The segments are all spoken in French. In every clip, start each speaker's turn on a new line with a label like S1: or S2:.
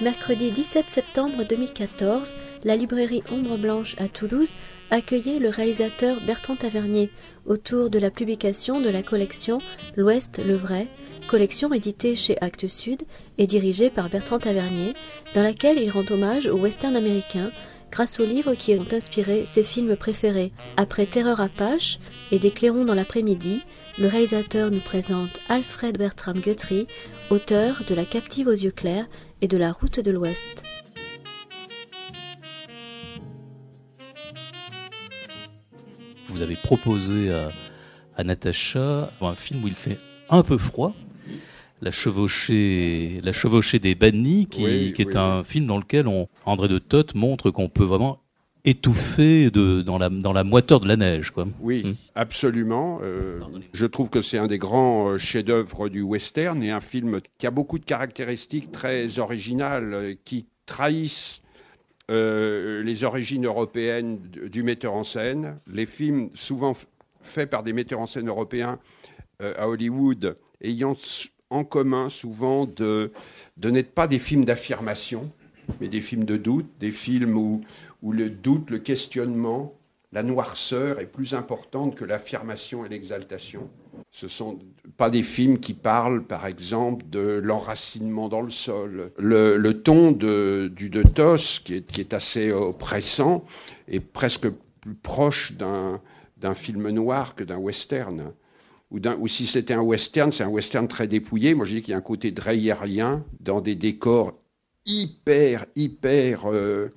S1: Mercredi 17 septembre 2014, la librairie Ombre Blanche à Toulouse accueillait le réalisateur Bertrand Tavernier autour de la publication de la collection L'Ouest le vrai, collection éditée chez Actes Sud et dirigée par Bertrand Tavernier, dans laquelle il rend hommage au western américain grâce aux livres qui ont inspiré ses films préférés. Après Terreur Apache et Des clairons dans l'après-midi, le réalisateur nous présente Alfred Bertram Guthrie, auteur de La captive aux yeux clairs et de La route de l'Ouest.
S2: Vous avez proposé à, à Natacha un film où il fait un peu froid, la chevauchée, la chevauchée des bannis, qui, est un film dans lequel on, André de Toth montre qu'on peut vraiment étouffer de, dans, la, dans la moiteur de la neige. Quoi.
S3: Oui, hmm. absolument. Euh, je trouve que c'est un des grands euh, chefs-d'œuvre du western et un film qui a beaucoup de caractéristiques très originales euh, qui trahissent les origines européennes du metteur en scène. Les films, souvent faits par des metteurs en scène européens à Hollywood, ayant en commun souvent de, de n'être pas des films d'affirmation, mais des films de doute, des films où, où le doute, le questionnement, la noirceur est plus importante que l'affirmation et l'exaltation. Ce ne sont pas des films qui parlent, par exemple, de l'enracinement dans le sol. Le, ton de, du de Tos, qui est, assez oppressant, est presque plus proche d'un film noir que d'un western ou, si c'était un western, c'est un western très dépouillé. Moi, je dis qu'il y a un côté dreyerien dans des décors hyper, hyper. Euh,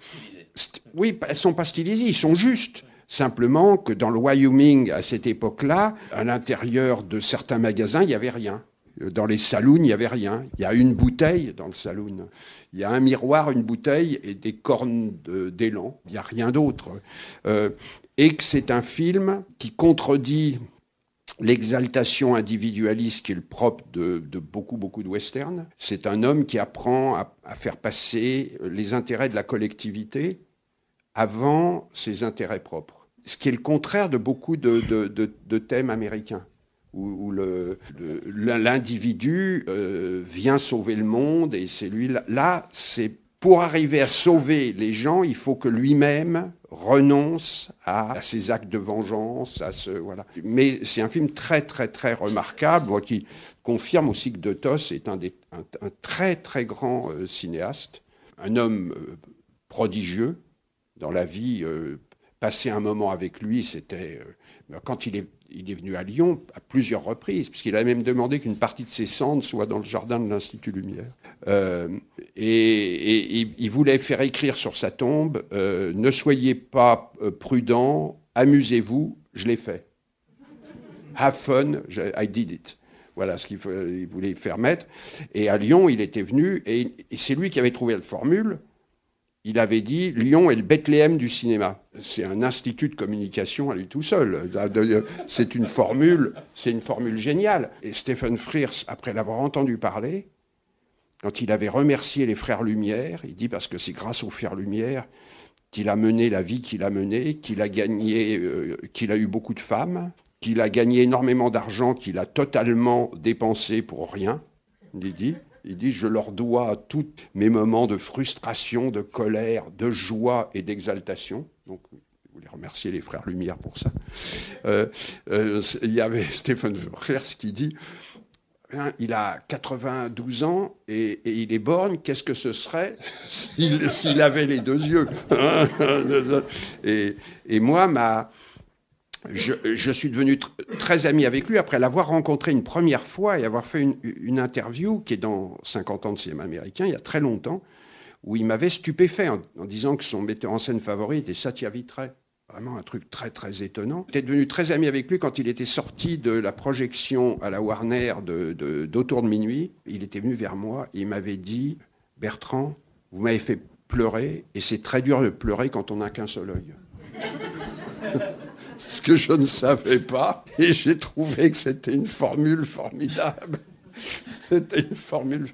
S3: oui, elles sont pas stylisées, ils sont justes. Simplement que dans le Wyoming, à cette époque-là, à l'intérieur de certains magasins, il n'y avait rien. Dans les saloons, il n'y avait rien. Il y a une bouteille dans le saloon. Il y a un miroir, une bouteille et des cornes d'élan. Il n'y a rien d'autre. Euh, et que c'est un film qui contredit l'exaltation individualiste qui est le propre de, beaucoup, beaucoup de westerns. C'est un homme qui apprend à, faire passer les intérêts de la collectivité avant ses intérêts propres. Ce qui est le contraire de beaucoup de, thèmes américains, où, l'individu euh, vient sauver le monde et c'est lui. Là, c'est pour arriver à sauver les gens, il faut que lui-même renonce à, ses actes de vengeance, à ce voilà. Mais c'est un film très très très remarquable, qui confirme aussi que De Tos est un, des, un, très très grand euh, cinéaste, un homme euh, prodigieux dans la vie. Euh, passer un moment avec lui, c'était quand il est il est venu à Lyon à plusieurs reprises, puisqu'il a même demandé qu'une partie de ses cendres soit dans le jardin de l'Institut Lumière. Euh, et, il voulait faire écrire sur sa tombe euh, Ne soyez pas euh, prudent, amusez-vous, je l'ai fait. Have fun, I did it. Voilà ce qu'il voulait faire mettre. Et à Lyon, il était venu, et c'est lui qui avait trouvé la formule il avait dit Lyon est le Bethléem du cinéma. C'est un institut de communication à lui tout seul. C'est une formule, c'est une formule géniale. Et Stephen Frears, après l'avoir entendu parler, quand il avait remercié les frères Lumière, il dit parce que c'est grâce aux frères Lumière qu'il a mené la vie qu'il a menée, qu'il a gagné, euh, qu'il a eu beaucoup de femmes, qu'il a gagné énormément d'argent, qu'il a totalement dépensé pour rien. Il dit. Il dit, je leur dois tous mes moments de frustration, de colère, de joie et d'exaltation. Donc, je voulais remercier les frères Lumière pour ça. Euh, euh, il y avait Stéphane Frers qui dit, hein, il a 92 ans et, il est borgne, qu'est-ce que ce serait s'il avait les deux yeux et, et moi, ma, je, suis devenu très ami avec lui après l'avoir rencontré une première fois et avoir fait une, interview qui est dans 50 ans de cinéma américain, il y a très longtemps, où il m'avait stupéfait en, disant que son metteur en scène favori était Satya Vitray. Vraiment un truc très très étonnant. J'étais devenu très ami avec lui quand il était sorti de la projection à la Warner d'Autour de, de minuit. Il était venu vers moi et il m'avait dit Bertrand, vous m'avez fait pleurer et c'est très dur de pleurer quand on n'a qu'un seul œil ce que je ne savais pas, et j'ai trouvé que c'était une formule formidable. C'était une formule.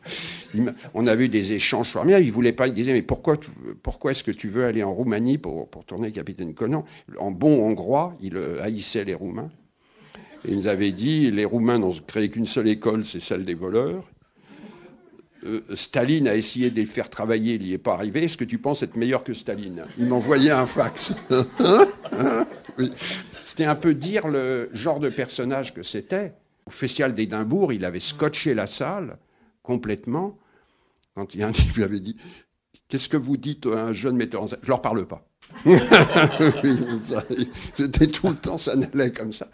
S3: On a eu des échanges formidables. Il voulait pas. Il disait mais pourquoi, pourquoi est-ce que tu veux aller en Roumanie pour, pour tourner Capitaine Conan? En bon hongrois, il euh, haïssait les Roumains. Et il nous avait dit les Roumains n'ont créé qu'une seule école, c'est celle des voleurs. euh, Staline a essayé de les faire travailler, il n'y est pas arrivé. Est-ce que tu penses être meilleur que Staline? Il m'envoyait un fax. C'était un peu dire le genre de personnage que c'était. Au Festival d'Édimbourg, il avait scotché la salle complètement. Quand il y a un qui lui avait dit Qu'est-ce que vous dites à un jeune metteur en scène? Je leur parle pas. C'était tout le temps, ça n'allait comme ça.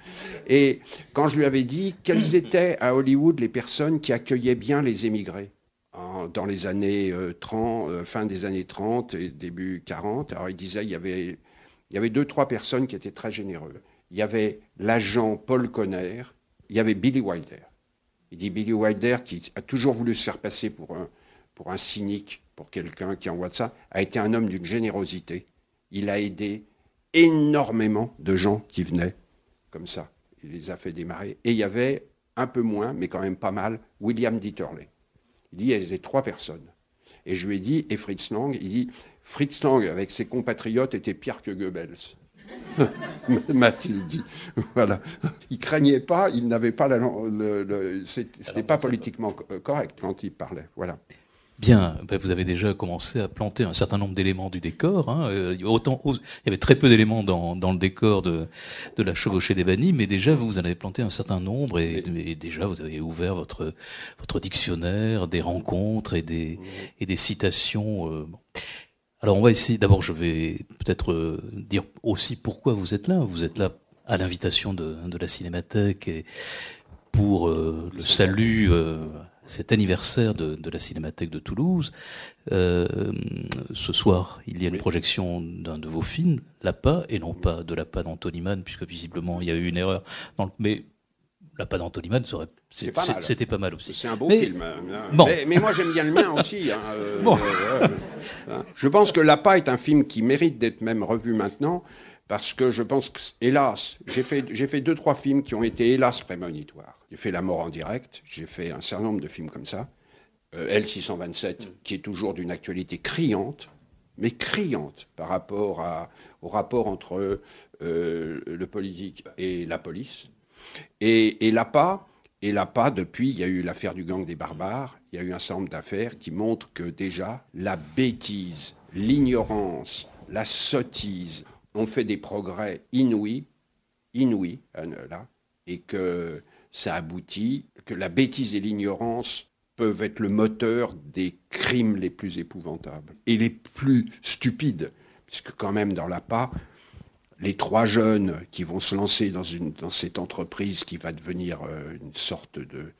S3: Et quand je lui avais dit quelles étaient à Hollywood les personnes qui accueillaient bien les émigrés dans les années 30, euh, euh, fin des années 30 et début 40, alors il disait il y avait, il y avait deux, trois personnes qui étaient très généreux. Il y avait l'agent Paul Conner, il y avait Billy Wilder. Il dit Billy Wilder, qui a toujours voulu se faire passer pour un, pour un cynique, pour quelqu'un qui envoie de ça, a été un homme d'une générosité il a aidé énormément de gens qui venaient comme ça. Il les a fait démarrer. Et il y avait un peu moins, mais quand même pas mal, William Dieterle. Il dit, il y avait trois personnes. Et je lui ai dit, et Fritz Lang, il dit, Fritz Lang, avec ses compatriotes, était pire que Goebbels. m'a-t-il dit. Voilà. Il craignait pas, il n'avait pas la. Le, c'était pas politiquement correct quand il parlait. Voilà.
S2: Bien, ben, vous avez déjà commencé à planter un certain nombre d'éléments du décor. Hein. Euh, autant, il y avait très peu d'éléments dans, dans, le décor de, de la chevauchée des bannis, mais déjà vous en avez planté un certain nombre et, déjà vous avez ouvert votre, votre dictionnaire des rencontres et des, et des citations. Euh, Alors on va essayer. D'abord, je vais peut-être euh, dire aussi pourquoi vous êtes là. Vous êtes là à l'invitation de, de la Cinémathèque et pour le salut cet anniversaire de, de, la Cinémathèque de Toulouse. Euh, ce soir, il y a une projection d'un de vos films, L'APA, et non pas de L'APA d'Antoniman, puisque visiblement il y a eu une erreur. Dans le, mais L'APA d'Antoniman, c'était pas, mal aussi.
S3: C'est un beau film. Hein. Mais, moi j'aime bien le mien aussi. Hein, euh, euh, hein. Je pense que L'APA est un film qui mérite d'être même revu maintenant parce que je pense que, hélas, j'ai fait, deux, trois films qui ont été, hélas, prémonitoires. J'ai fait La mort en direct, j'ai fait un certain nombre de films comme ça. Euh, L627, mm. qui est toujours d'une actualité criante, mais criante par rapport au rapport entre euh, le politique et la police. Et, et l'APA, et l'APA, depuis, il y a eu l'affaire du gang des barbares, il y a eu un certain nombre d'affaires qui montrent que déjà, la bêtise, l'ignorance, la sottise, on fait des progrès inouïs, inouïs, euh, là, et que ça aboutit, que la bêtise et l'ignorance peuvent être le moteur des crimes les plus épouvantables et les plus stupides, puisque quand même dans la pas, les trois jeunes qui vont se lancer dans, cette entreprise qui va devenir euh, une sorte de,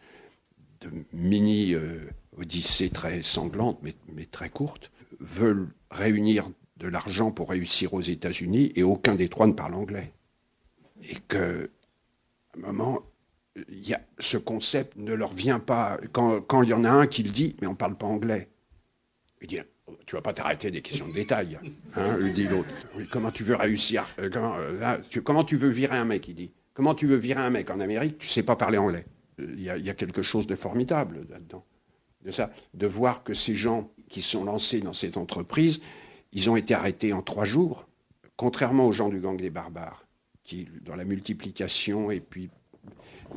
S3: mini euh, odyssée très sanglante, mais, très courte, veulent réunir de l'argent pour réussir aux États-Unis et aucun des trois ne parle anglais. Et que, à un moment, ce concept ne leur vient pas. Quand, quand il y en a un qui le dit, mais on ne parle pas anglais. Il dit Tu vas pas t'arrêter des questions de détail. Hein, lui dit l'autre. Comment tu veux réussir euh, comment, euh, tu, comment, tu, veux virer un mec Il dit Comment tu veux virer un mec en Amérique Tu sais pas parler anglais. Euh, il y, a, quelque chose de formidable là-dedans. De ça, de voir que ces gens qui sont lancés dans cette entreprise, ils ont été arrêtés en trois jours, contrairement aux gens du gang des barbares, qui, dans la multiplication et puis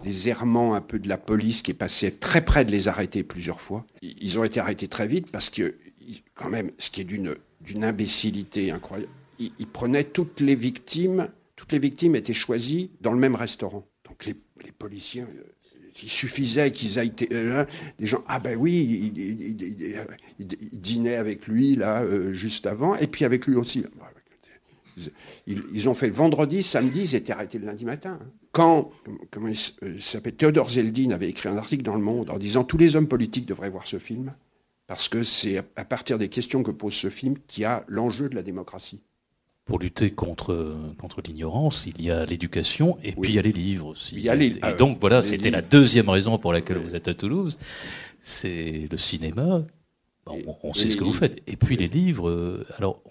S3: des errements un peu de la police qui est passé très près de les arrêter plusieurs fois, ils ont été arrêtés très vite parce que, quand même, ce qui est d'une, imbécilité incroyable, ils, prenaient toutes les victimes, toutes les victimes étaient choisies dans le même restaurant. Donc les, les policiers euh, il suffisait qu'ils été euh, des gens ah ben oui il, dînait avec lui là euh, juste avant et puis avec lui aussi ils, ont fait vendredi samedi ils étaient arrêtés le lundi matin quand comment il euh, s'appelle Théodore Zeldin avait écrit un article dans Le Monde en disant tous les hommes politiques devraient voir ce film parce que c'est à partir des questions que pose ce film qu'il y a l'enjeu de la démocratie
S2: pour lutter contre, contre l'ignorance, il y a l'éducation et puis il y a les livres aussi.
S3: Il y a les,
S2: et donc voilà, c'était la deuxième raison pour laquelle vous êtes à Toulouse. C'est le cinéma. on, sait ce que vous faites. Et puis les livres. Euh, alors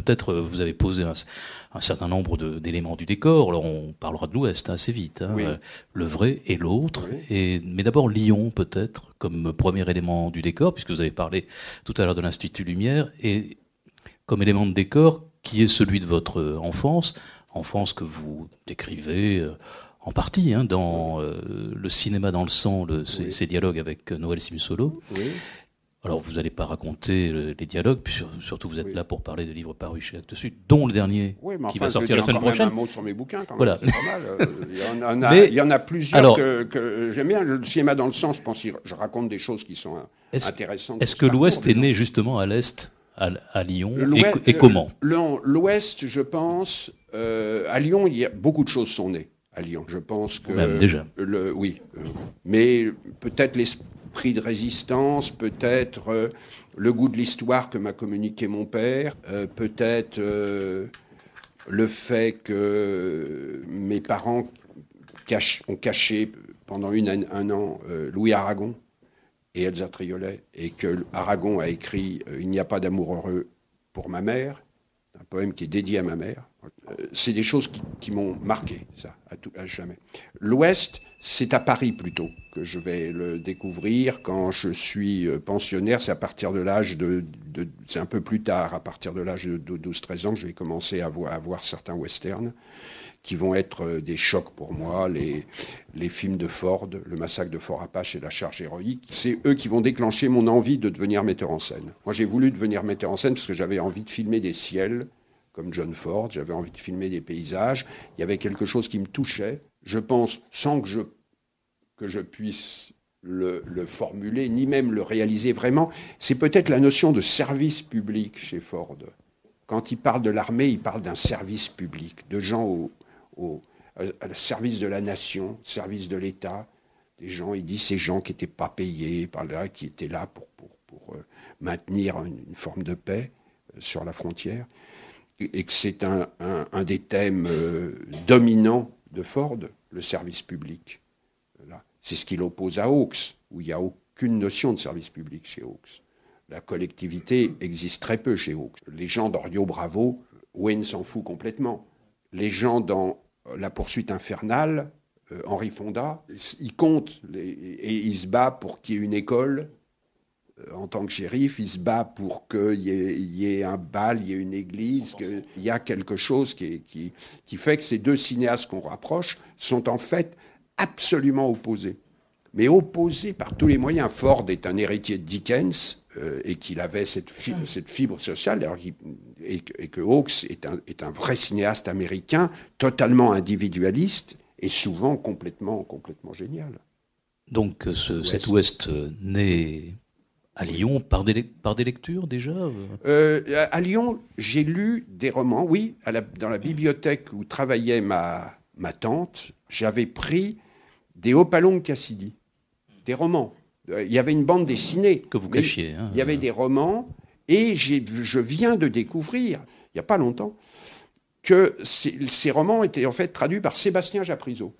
S2: peut-être euh, vous avez posé un, certain nombre d'éléments du décor. Alors on parlera de l'Ouest assez vite. Hein, euh, le vrai et l'autre. Et mais d'abord Lyon peut-être comme premier élément du décor, puisque vous avez parlé tout à l'heure de l'Institut Lumière et comme élément de décor qui est celui de votre enfance, enfance que vous décrivez euh, en partie hein, dans euh, le cinéma dans le sang, le, ces, dialogues avec Noël Simsolo. Alors, vous n'allez pas raconter les dialogues, puis surtout vous êtes là pour parler de livres parus chez Actes Sud, dont le dernier qui va sortir la semaine prochaine.
S3: un mot sur mes bouquins, quand même. Voilà. Euh, il, y en a, il y en a plusieurs que, j'aime bien. Le cinéma dans le sang, je pense je raconte des choses qui sont intéressantes.
S2: Est-ce que l'Ouest est né justement à l'Est, à, Lyon, et, comment?
S3: L'Ouest, je pense, euh, à Lyon, il y a, beaucoup de choses sont nées à Lyon. Je pense que.
S2: Même déjà.
S3: Le, oui. Mais peut-être de résistance, peut-être euh, le goût de l'histoire que m'a communiqué mon père, euh, peut-être le fait que mes parents ont caché pendant une, un an Louis Aragon et Elsa Triolet, et que Aragon a écrit Il n'y a pas d'amour heureux pour ma mère, un poème qui est dédié à ma mère. Euh, c'est des choses qui, m'ont marqué, ça, à, tout, à jamais. L'Ouest, c'est à Paris plutôt que je vais le découvrir. Quand je suis euh, pensionnaire, c'est à partir de l'âge de, c'est un peu plus tard, à partir de l'âge de 12-13 ans, que je vais commencer à voir, à voir, certains westerns qui vont être euh, des chocs pour moi. Les, les films de Ford, le massacre de Fort Apache et la charge héroïque, c'est eux qui vont déclencher mon envie de devenir metteur en scène. Moi, j'ai voulu devenir metteur en scène parce que j'avais envie de filmer des ciels comme John Ford, j'avais envie de filmer des paysages, il y avait quelque chose qui me touchait, je pense, sans que je, puisse le, formuler, ni même le réaliser vraiment, c'est peut-être la notion de service public chez Ford. Quand il parle de l'armée, il parle d'un service public, de gens au, service de la nation, service de l'État, des gens, il dit ces gens qui n'étaient pas payés, qui étaient là pour, pour, euh, maintenir une, forme de paix euh, sur la frontière et que c'est un, des thèmes euh, dominants de Ford, le service public. C'est ce qu'il oppose à Hawks, où il n'y a aucune notion de service public chez Hawks. La collectivité existe très peu chez Hawks. Les gens dans Rio Bravo, Wayne s'en fout complètement. Les gens dans La poursuite infernale, euh, Henri Fonda, il compte et il se bat pour qu'il y ait une école en tant que shérif, il se bat pour qu'il y, ait un bal, il y ait une église, qu'il y a quelque chose qui, qui, fait que ces deux cinéastes qu'on rapproche sont en fait absolument opposés. Mais opposés par tous les moyens. Ford est un héritier de Dickens euh, et qu'il avait cette, fibre, cette fibre sociale, et, que Hawks est un, est un vrai cinéaste américain, totalement individualiste et souvent complètement, complètement génial.
S2: Donc ce, cet Ouest euh, né à Lyon, par des, par des lectures déjà euh
S3: euh, À Lyon, j'ai lu des romans, oui. dans la bibliothèque où travaillait ma, ma tante, j'avais pris des Hopalong Cassidy, des romans. Euh, il y avait une bande dessinée.
S2: Que vous cachiez.
S3: Hein, il y avait des romans, et je viens de découvrir, il n'y a pas longtemps, que ces, ces, romans étaient en fait traduits par Sébastien Japrisot,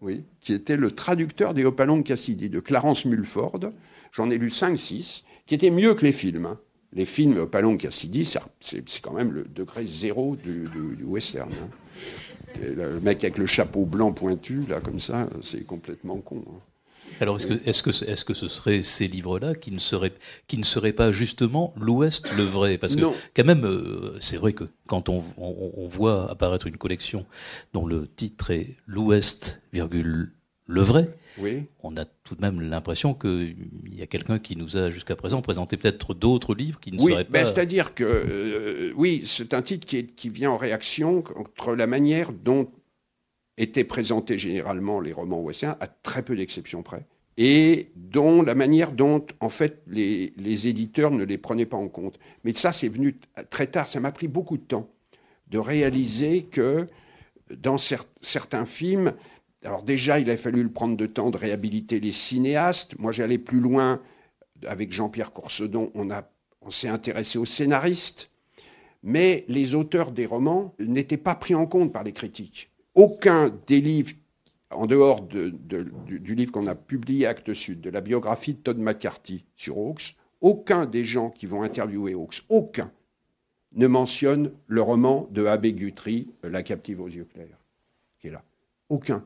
S3: oui, qui était le traducteur des Hopalong Cassidy, de Clarence Mulford. J'en ai lu 5-6, qui étaient mieux que les films. Hein. Les films Palon Cassidy, c'est quand même le degré zéro du, western. Hein. Le mec avec le chapeau blanc pointu, là, comme ça, c'est complètement con. Hein.
S2: Alors, est-ce que, est -ce que, est -ce que ce seraient ces livres-là qui, ne seraient, qui ne seraient pas justement l'Ouest le vrai? Parce que, quand même, euh, c'est vrai que quand on, on, voit apparaître une collection dont le titre est L'Ouest, virgule, le vrai, on a tout de même l'impression qu'il y a quelqu'un qui nous a jusqu'à présent présenté peut-être d'autres livres qui ne
S3: oui,
S2: seraient
S3: ben,
S2: pas.
S3: C'est-à-dire que, euh, oui, c'est un titre qui, qui, vient en réaction contre la manière dont étaient présentés généralement les romans westerns, à très peu d'exceptions près, et dont la manière dont, en fait, les, éditeurs ne les prenaient pas en compte. Mais ça, c'est venu très tard. Ça m'a pris beaucoup de temps de réaliser que dans certains films, alors déjà, il a fallu le prendre de temps de réhabiliter les cinéastes. Moi, j'allais plus loin avec Jean-Pierre Courcedon. On, on s'est intéressé aux scénaristes, mais les auteurs des romans n'étaient pas pris en compte par les critiques. Aucun des livres, en dehors du, livre qu'on a publié Actes Sud, de la biographie de Todd McCarthy sur Hawks, aucun des gens qui vont interviewer Hawks, aucun, ne mentionne le roman de Abbé Guthrie, La captive aux yeux clairs, qui est là. Aucun.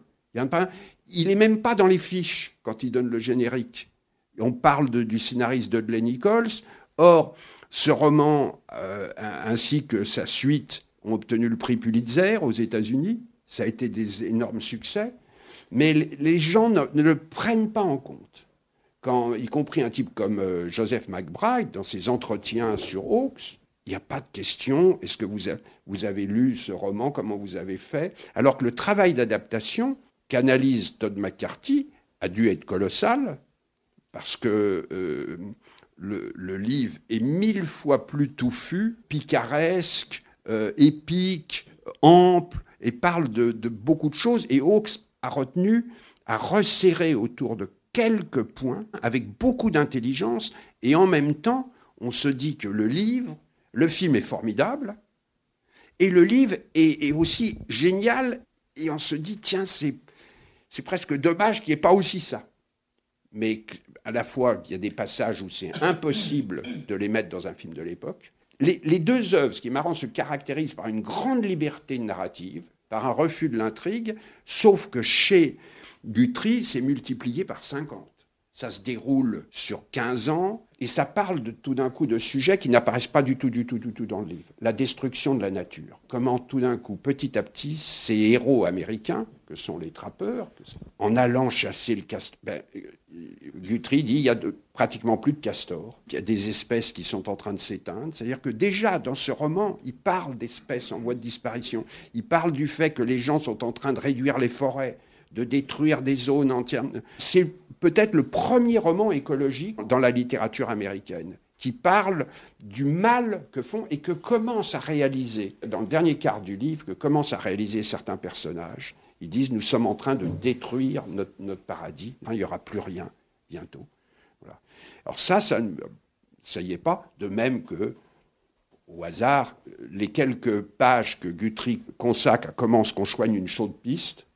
S3: Il n'est même pas dans les fiches quand il donne le générique. On parle du scénariste Dudley Nichols. Or, ce roman, euh, ainsi que sa suite, ont obtenu le prix Pulitzer aux États-Unis. Ça a été des énormes succès. Mais les gens ne, le prennent pas en compte. y compris un type comme euh, Joseph McBride, dans ses entretiens sur Hawks, il n'y a pas de question, est-ce que vous, vous avez lu ce roman, comment vous avez fait? Alors que le travail d'adaptation qu'analyse Todd McCarthy a dû être colossal, parce que euh, le, livre est mille fois plus touffu, picaresque, euh, épique, ample, et parle de, beaucoup de choses. Et Hawks a retenu, a resserré autour de quelques points, avec beaucoup d'intelligence, et en même temps, on se dit que le livre, le film est formidable, et le livre est, aussi génial, et on se dit, tiens, c'est, c'est presque dommage qu'il n'y ait pas aussi ça. Mais à la fois, il y a des passages où c'est impossible de les mettre dans un film de l'époque. Les, deux œuvres, ce qui est marrant, se caractérisent par une grande liberté narrative, par un refus de l'intrigue, sauf que chez Guthrie, c'est multiplié par 50. Ça se déroule sur 15 ans et ça parle tout d'un coup de sujets qui n'apparaissent pas du tout, du tout, du tout dans le livre. La destruction de la nature. Comment tout d'un coup, petit à petit, ces héros américains, que sont les trappeurs, en allant chasser le castor, ben, Guthrie dit il y a pratiquement plus de castors, il y a des espèces qui sont en train de s'éteindre. C'est-à-dire que déjà, dans ce roman, il parle d'espèces en voie de disparition. Il parle du fait que les gens sont en train de réduire les forêts de détruire des zones entières. C'est peut-être le premier roman écologique dans la littérature américaine qui parle du mal que font et que commence à réaliser, dans le dernier quart du livre, que commencent à réaliser certains personnages. Ils disent nous sommes en train de détruire notre, paradis, il n'y aura plus rien bientôt. Alors ça, ça ça y est pas, de même que, au hasard, les quelques pages que Guthrie consacre à comment qu'on soigne une chaude piste,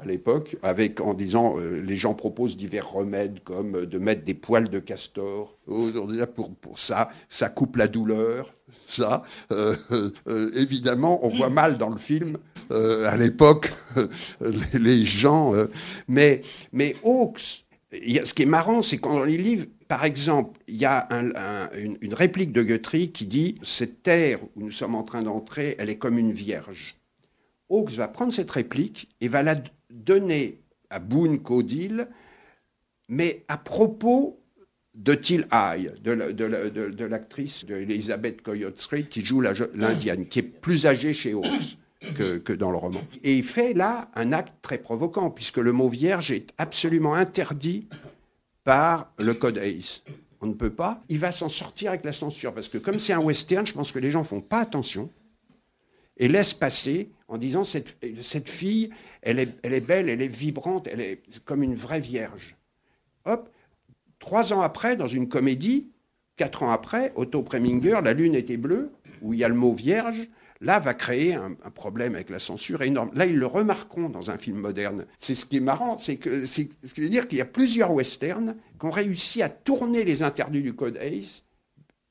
S3: à l'époque, avec en disant euh, les gens proposent divers remèdes comme euh, de mettre des poils de castor. Pour, pour ça, ça coupe la douleur. Ça, euh, évidemment, on voit mal dans le film à l'époque les, gens. mais mais Hawks, ce qui est marrant, c'est quand dans les livres, par exemple, il y a une, réplique de Guthrie qui dit cette terre où nous sommes en train d'entrer, elle est comme une vierge. Hawks va prendre cette réplique et va la donné à Boone Codil, mais à propos de Till Eye, de, l'actrice de, Elizabeth Coyote Street qui joue l'indienne, qui est plus âgée chez Hawks que, dans le roman. Et il fait là un acte très provoquant, puisque le mot vierge est absolument interdit par le code ACE. On ne peut pas. Il va s'en sortir avec la censure, parce que comme c'est un western, je pense que les gens font pas attention et laisse passer en disant cette, cette fille, elle est, elle est, belle, elle est vibrante, elle est comme une vraie vierge. Hop, trois ans après, dans une comédie, quatre ans après, Otto Preminger, La Lune était bleue, où il y a le mot vierge, là va créer un, problème avec la censure énorme. Là, ils le remarqueront dans un film moderne. C'est ce qui est marrant, c'est que ce qui veut dire qu'il y a plusieurs westerns qui ont réussi à tourner les interdits du code ACE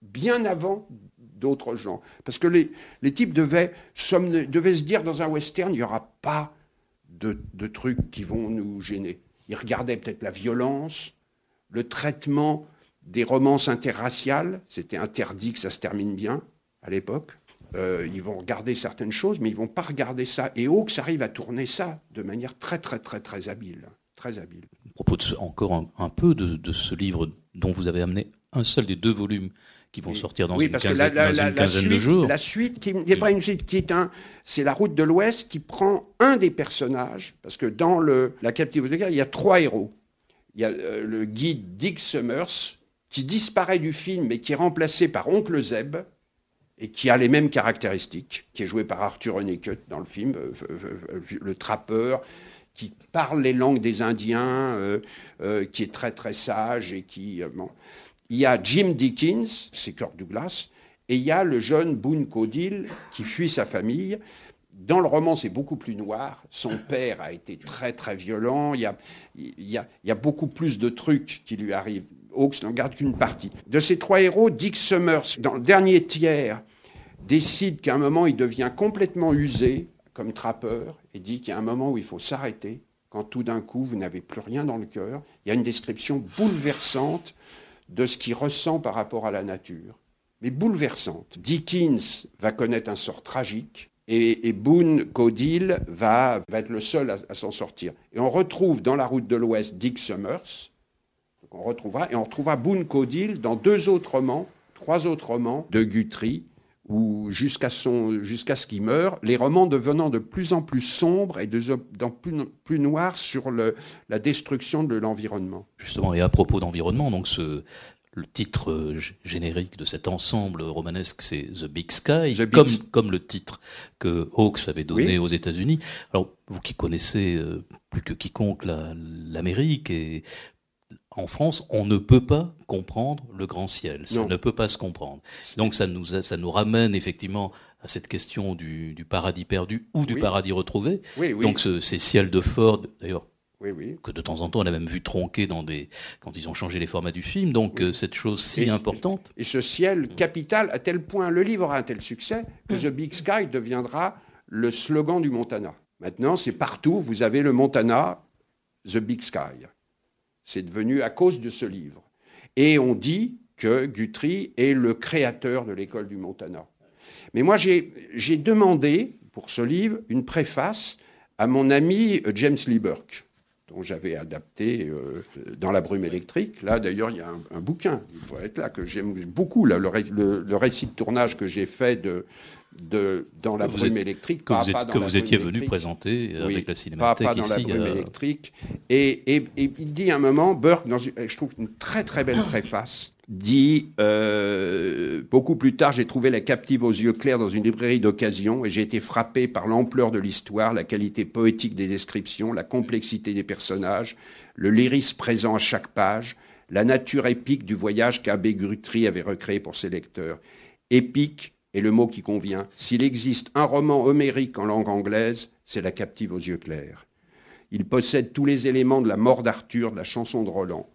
S3: bien avant d'autres gens. Parce que les, les types devaient, devaient, se dire dans un western, il n'y aura pas de, de, trucs qui vont nous gêner. Ils regardaient peut-être la violence, le traitement des romances interraciales, c'était interdit que ça se termine bien à l'époque. Euh, ils vont regarder certaines choses, mais ils vont pas regarder ça. Et Hawks arrive à tourner ça de manière très très très très habile, très habile.
S2: À propos de encore un, peu de, de, ce livre dont vous avez amené un seul des deux volumes qui vont sortir dans, une, quinzaine, de jours.
S3: La suite, qui n'est pas une suite, qui est un, c'est la route de l'Ouest qui prend un des personnages, parce que dans le, la captivité de guerre, il y a trois héros. Il y a euh, le guide Dick Summers, qui disparaît du film, mais qui est remplacé par Oncle Zeb, et qui a les mêmes caractéristiques, qui est joué par Arthur Honeycutt dans le film, euh, euh, le trappeur, qui parle les langues des Indiens, qui est très très sage et qui... Il y a Jim Dickens, c'est Kirk Douglas, et il y a le jeune Boone Codil qui fuit sa famille. Dans le roman, c'est beaucoup plus noir. Son père a été très très violent. Il y a beaucoup plus de trucs qui lui arrivent. Hawks n'en garde qu'une partie. De ces trois héros, Dick Summers, dans le dernier tiers, décide qu'à un moment, il devient complètement usé comme trappeur et dit qu'il y a un moment où il faut s'arrêter quand tout d'un coup, vous n'avez plus rien dans le cœur. Il y a une description bouleversante de ce qu'il ressent par rapport à la nature, mais bouleversante. Dickens va connaître un sort tragique et, Boone Codil va, va, être le seul à, s'en sortir. Et on retrouve dans la route de l'Ouest Dick Summers, on retrouvera, et on retrouvera Boone Codil dans deux autres romans, trois autres romans de Guthrie, où jusqu'à jusqu'à ce qu'il meure, les romans devenant de plus en plus sombres et de, plus, plus noirs sur le, la destruction de l'environnement.
S2: Justement, et à propos d'environnement, donc ce, le titre euh, générique de cet ensemble romanesque, c'est The Big Sky, comme, comme le titre que Hawks avait donné aux États-Unis. Alors, vous qui connaissez euh, plus que quiconque l'Amérique et en France, on ne peut pas comprendre le grand ciel. Ça ne peut pas se comprendre. Donc ça nous, ça nous ramène effectivement à cette question du, paradis perdu ou du paradis retrouvé. Donc ces ciels de Ford, d'ailleurs, que de temps en temps on a même vu tronquer dans des quand ils ont changé les formats du film. Donc euh, cette chose si importante.
S3: Et ce ciel capital à tel point, le livre aura un tel succès que The Big Sky deviendra le slogan du Montana. Maintenant, c'est partout. Vous avez le Montana, The Big Sky. C'est devenu à cause de ce livre. Et on dit que Guthrie est le créateur de l'école du Montana. Mais moi, j'ai demandé pour ce livre une préface à mon ami James Lee dont j'avais adapté euh, dans La brume électrique. Là, d'ailleurs, il y a un, bouquin, il doit être là, que j'aime beaucoup, le, le, récit de tournage que j'ai fait de, de, dans la brume électrique.
S2: Que vous, que vous étiez venu présenter avec la cinémathèque
S3: pas, pas dans la brume électrique. Et, et, et, il dit un moment, Burke, dans je trouve une très très belle préface, dit euh, beaucoup plus tard, j'ai trouvé la captive aux yeux clairs dans une librairie d'occasion et j'ai été frappé par l'ampleur de l'histoire, la qualité poétique des descriptions, la complexité des personnages, le lyrisme présent à chaque page, la nature épique du voyage qu'Abbé Guthrie avait recréé pour ses lecteurs. Épique, et le mot qui convient. S'il existe un roman homérique en langue anglaise, c'est La captive aux yeux clairs. Il possède tous les éléments de la mort d'Arthur, de la chanson de Roland.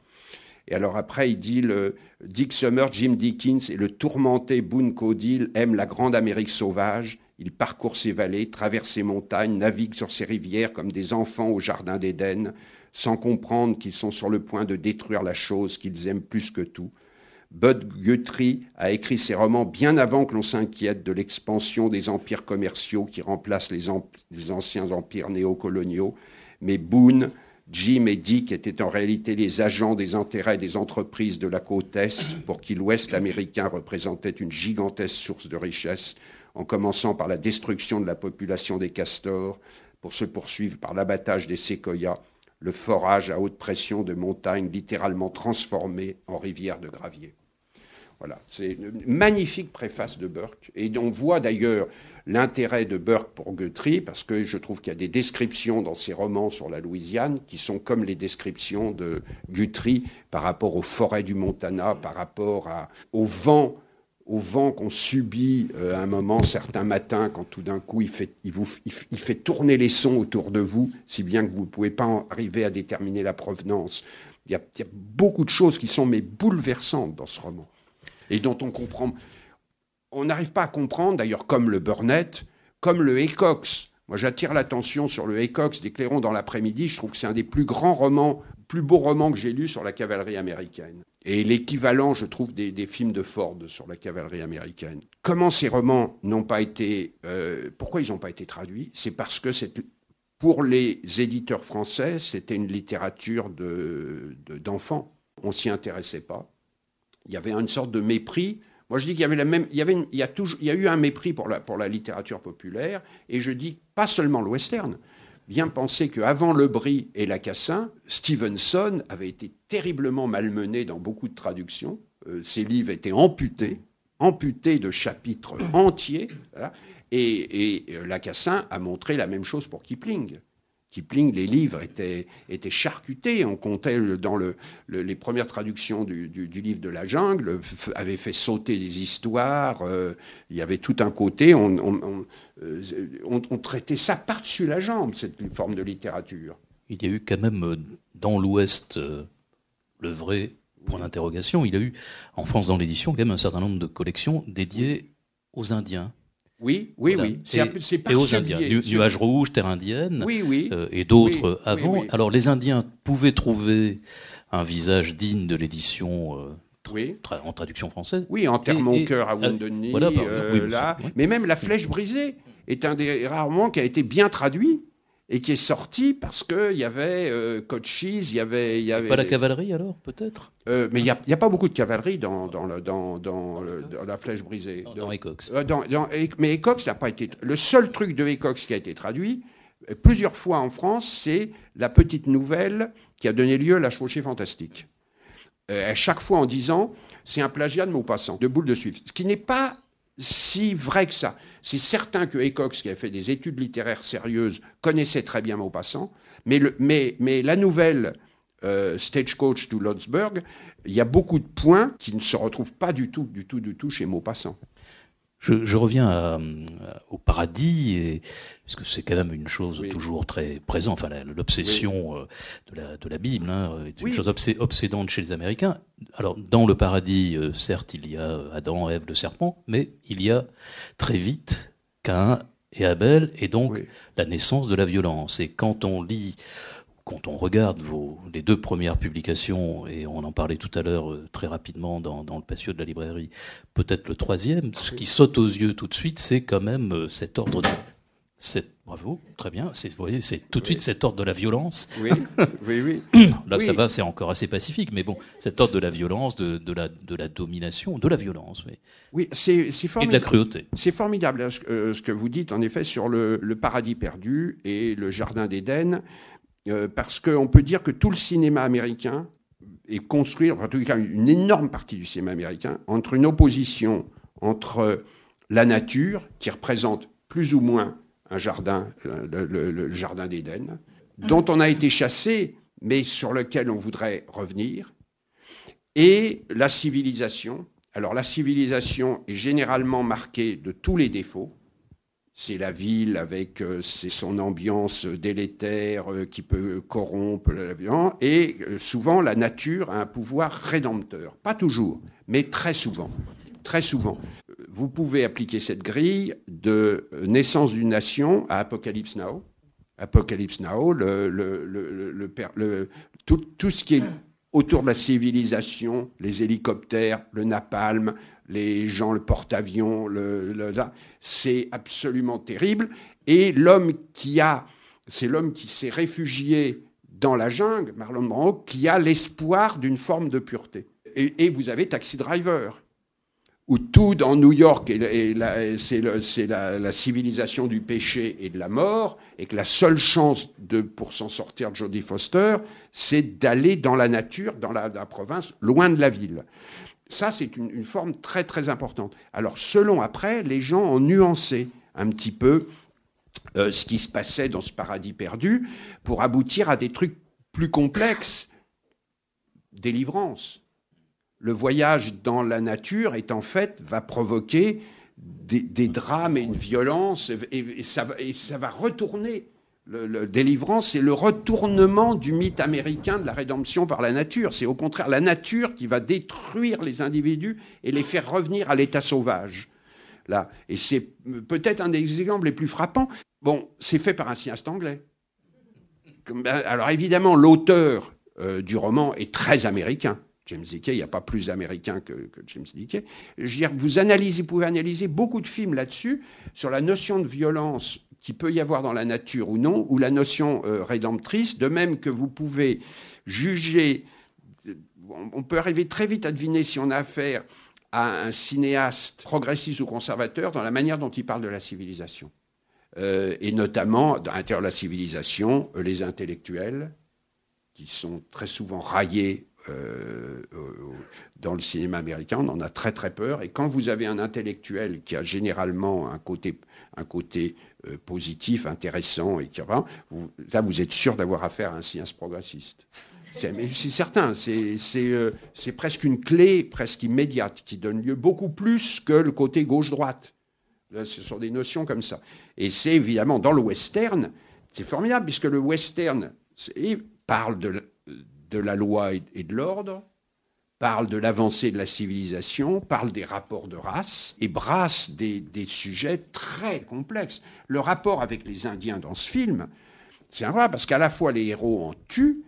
S3: Et alors après, il dit le Dick Summer, Jim Dickens et le tourmenté Boone Codil aiment la grande Amérique sauvage. Il parcourt ses vallées, traverse ses montagnes, navigue sur ses rivières comme des enfants au jardin d'Éden, sans comprendre qu'ils sont sur le point de détruire la chose qu'ils aiment plus que tout. Bud Guthrie a écrit ses romans bien avant que l'on s'inquiète de l'expansion des empires commerciaux qui remplacent les, anciens empires néocoloniaux. Mais Boone, Jim et Dick étaient en réalité les agents des intérêts des entreprises de la côte Est pour qui l'Ouest américain représentait une gigantesque source de richesse, en commençant par la destruction de la population des castors, pour se poursuivre par l'abattage des séquoias, le forage à haute pression de montagnes littéralement transformées en rivières de gravier. Voilà, c'est une magnifique préface de Burke. Et on voit d'ailleurs l'intérêt de Burke pour Guthrie, parce que je trouve qu'il y a des descriptions dans ses romans sur la Louisiane qui sont comme les descriptions de Guthrie par rapport aux forêts du Montana, par rapport au vent au vent qu'on subit euh, à un moment, certains matins, quand tout d'un coup il fait, il, vous, il, fait tourner les sons autour de vous, si bien que vous ne pouvez pas arriver à déterminer la provenance. Il y, a, il y, a, beaucoup de choses qui sont mais bouleversantes dans ce roman et dont on comprend. On n'arrive pas à comprendre, d'ailleurs, comme le Burnett, comme le Haycox. Moi, j'attire l'attention sur le Haycox d'Éclairons dans l'après-midi. Je trouve que c'est un des plus grands romans, plus beaux romans que j'ai lus sur la cavalerie américaine. Et l'équivalent, je trouve, des, films de Ford sur la cavalerie américaine. Comment ces romans n'ont pas été. Euh, pourquoi ils n'ont pas été traduits? C'est parce que pour les éditeurs français, c'était une littérature d'enfants. De, On s'y intéressait pas il y avait une sorte de mépris. Moi, je dis qu'il y avait la même, il y avait, a toujours, il y a eu un mépris pour la, littérature populaire, et je dis pas seulement le western. Bien penser qu'avant Le Brie et Lacassin, Stevenson avait été terriblement malmené dans beaucoup de traductions. Euh, ses livres étaient amputés, amputés de chapitres entiers. Et, et euh, Lacassin a montré la même chose pour Kipling. Kipling, les livres étaient, étaient charcutés. On comptait dans le, les premières traductions du, livre de la jungle, avait fait sauter des histoires. Euh, il y avait tout un côté. On, euh, on, on, traitait ça par-dessus la jambe, cette forme de littérature.
S2: Il y a eu quand même euh, dans l'Ouest le vrai point d'interrogation. Il y a eu en France dans l'édition quand même un certain nombre de collections dédiées aux Indiens.
S3: Oui, oui, oui.
S2: C'est et aux Indiens, nuages rouges, terre indienne, oui, oui. Euh, et d'autres avant. Alors les Indiens pouvaient trouver un visage digne de l'édition euh, en traduction française.
S3: Oui, Enterre mon cœur à voilà, euh, là. Mais même La Flèche brisée est un des rares moments qui a été bien traduit et qui est sorti parce qu'il y avait euh, Cochise, il y avait, il y avait
S2: pas la cavalerie alors peut-être?
S3: Euh, mais il n'y a, a, pas beaucoup de cavalerie dans, dans, le, dans, dans, la flèche brisée.
S2: Dans, dans Ecox.
S3: Euh, mais Ecox n'a pas été. Le seul truc de Ecox qui a été traduit euh, plusieurs fois en France, c'est la petite nouvelle qui a donné lieu à la chevauchée fantastique. à chaque fois en disant, c'est un plagiat de Maupassant, de Boule de Suif. Ce qui n'est pas si vrai que ça. C'est certain que Ecox, qui a fait des études littéraires sérieuses, connaissait très bien Maupassant, mais, la nouvelle euh, Stagecoach to Lotsburg, il y a beaucoup de points qui ne se retrouvent pas du tout, du tout, du tout chez Maupassant.
S2: Je, je reviens au paradis, et, parce que c'est quand même une chose toujours très présente, enfin l'obsession euh, de, la, de la Bible hein, est une chose obsédante chez les Américains. Alors dans le paradis, euh, certes, il y a Adam, Ève, le serpent, mais il y a très vite Cain et Abel, et donc la naissance de la violence. Et quand on lit quand on regarde vos, les deux premières publications, et on en parlait tout à l'heure euh, très rapidement dans, dans, le patio de la librairie, peut-être le troisième, ce qui saute aux yeux tout de suite, c'est quand même euh, cet ordre de... Cette, bravo, très bien. Vous voyez, c'est tout de suite cet ordre de la violence.
S3: Oui, oui, oui.
S2: Là, ça va, c'est encore assez pacifique, mais bon, cet ordre de la violence, de, de, la, de la domination, de la violence, oui.
S3: Oui, c'est formidable.
S2: Et de la cruauté.
S3: C'est formidable euh, ce, que vous dites, en effet, sur le, le paradis perdu et le jardin d'Éden. Euh, parce qu'on peut dire que tout le cinéma américain est construit, en tout cas une énorme partie du cinéma américain, entre une opposition entre la nature, qui représente plus ou moins un jardin, le, jardin d'Éden, dont on a été chassé, mais sur lequel on voudrait revenir, et la civilisation. Alors la civilisation est généralement marquée de tous les défauts, c'est la ville avec euh, son ambiance délétère euh, qui peut corrompre. Et euh, souvent, la nature a un pouvoir rédempteur. Pas toujours, mais très souvent. Très souvent. Vous pouvez appliquer cette grille de naissance d'une nation à Apocalypse Now. Apocalypse Now, tout, tout ce qui est autour de la civilisation, les hélicoptères, le napalm, les gens, le porte-avions, le, c'est absolument terrible. Et l'homme qui a, c'est l'homme qui s'est réfugié dans la jungle, Marlon Brando, qui a l'espoir d'une forme de pureté. Et, vous avez Taxi Driver, où tout dans New York, c'est la, civilisation du péché et de la mort, et que la seule chance pour s'en sortir de Jodie Foster, c'est d'aller dans la nature, dans la, province, loin de la ville. Ça, c'est une, forme très très importante. Alors, selon après, les gens ont nuancé un petit peu euh, ce qui se passait dans ce paradis perdu pour aboutir à des trucs plus complexes. Délivrance. Le voyage dans la nature est en fait va provoquer des, drames et une violence et, ça, va retourner le, délivrance, c'est le retournement du mythe américain de la rédemption par la nature. C'est au contraire la nature qui va détruire les individus et les faire revenir à l'état sauvage. Là. Et c'est peut-être un des exemples les plus frappants. Bon, c'est fait par un cinéaste anglais. Ben, alors évidemment, l'auteur euh, du roman est très américain. James Dickey, il n'y a pas plus américain que, James Dickey. Je veux dire, vous analysez, vous pouvez analyser beaucoup de films là-dessus, sur la notion de violence qui peut y avoir dans la nature ou non, ou la notion euh, rédemptrice, de même que vous pouvez juger, on peut arriver très vite à deviner si on a affaire à un cinéaste progressiste ou conservateur dans la manière dont il parle de la civilisation. Euh, et notamment, à l'intérieur de la civilisation, euh, les intellectuels, qui sont très souvent raillés euh, dans le cinéma américain, on en a très très peur. Et quand vous avez un intellectuel qui a généralement un côté, un côté euh, positif, intéressant, et qui, vous, là vous êtes sûr d'avoir affaire à un cinéaste progressiste. C'est certain, euh, c'est presque une clé presque immédiate qui donne lieu beaucoup plus que le côté gauche-droite. Ce sont des notions comme ça. Et c'est évidemment dans le western, c'est formidable puisque le western parle de, de la loi et de l'ordre, parle de l'avancée de la civilisation, parle des rapports de race et brasse des, sujets très complexes. Le rapport avec les Indiens dans ce film, c'est vrai parce qu'à la fois les héros en tuent,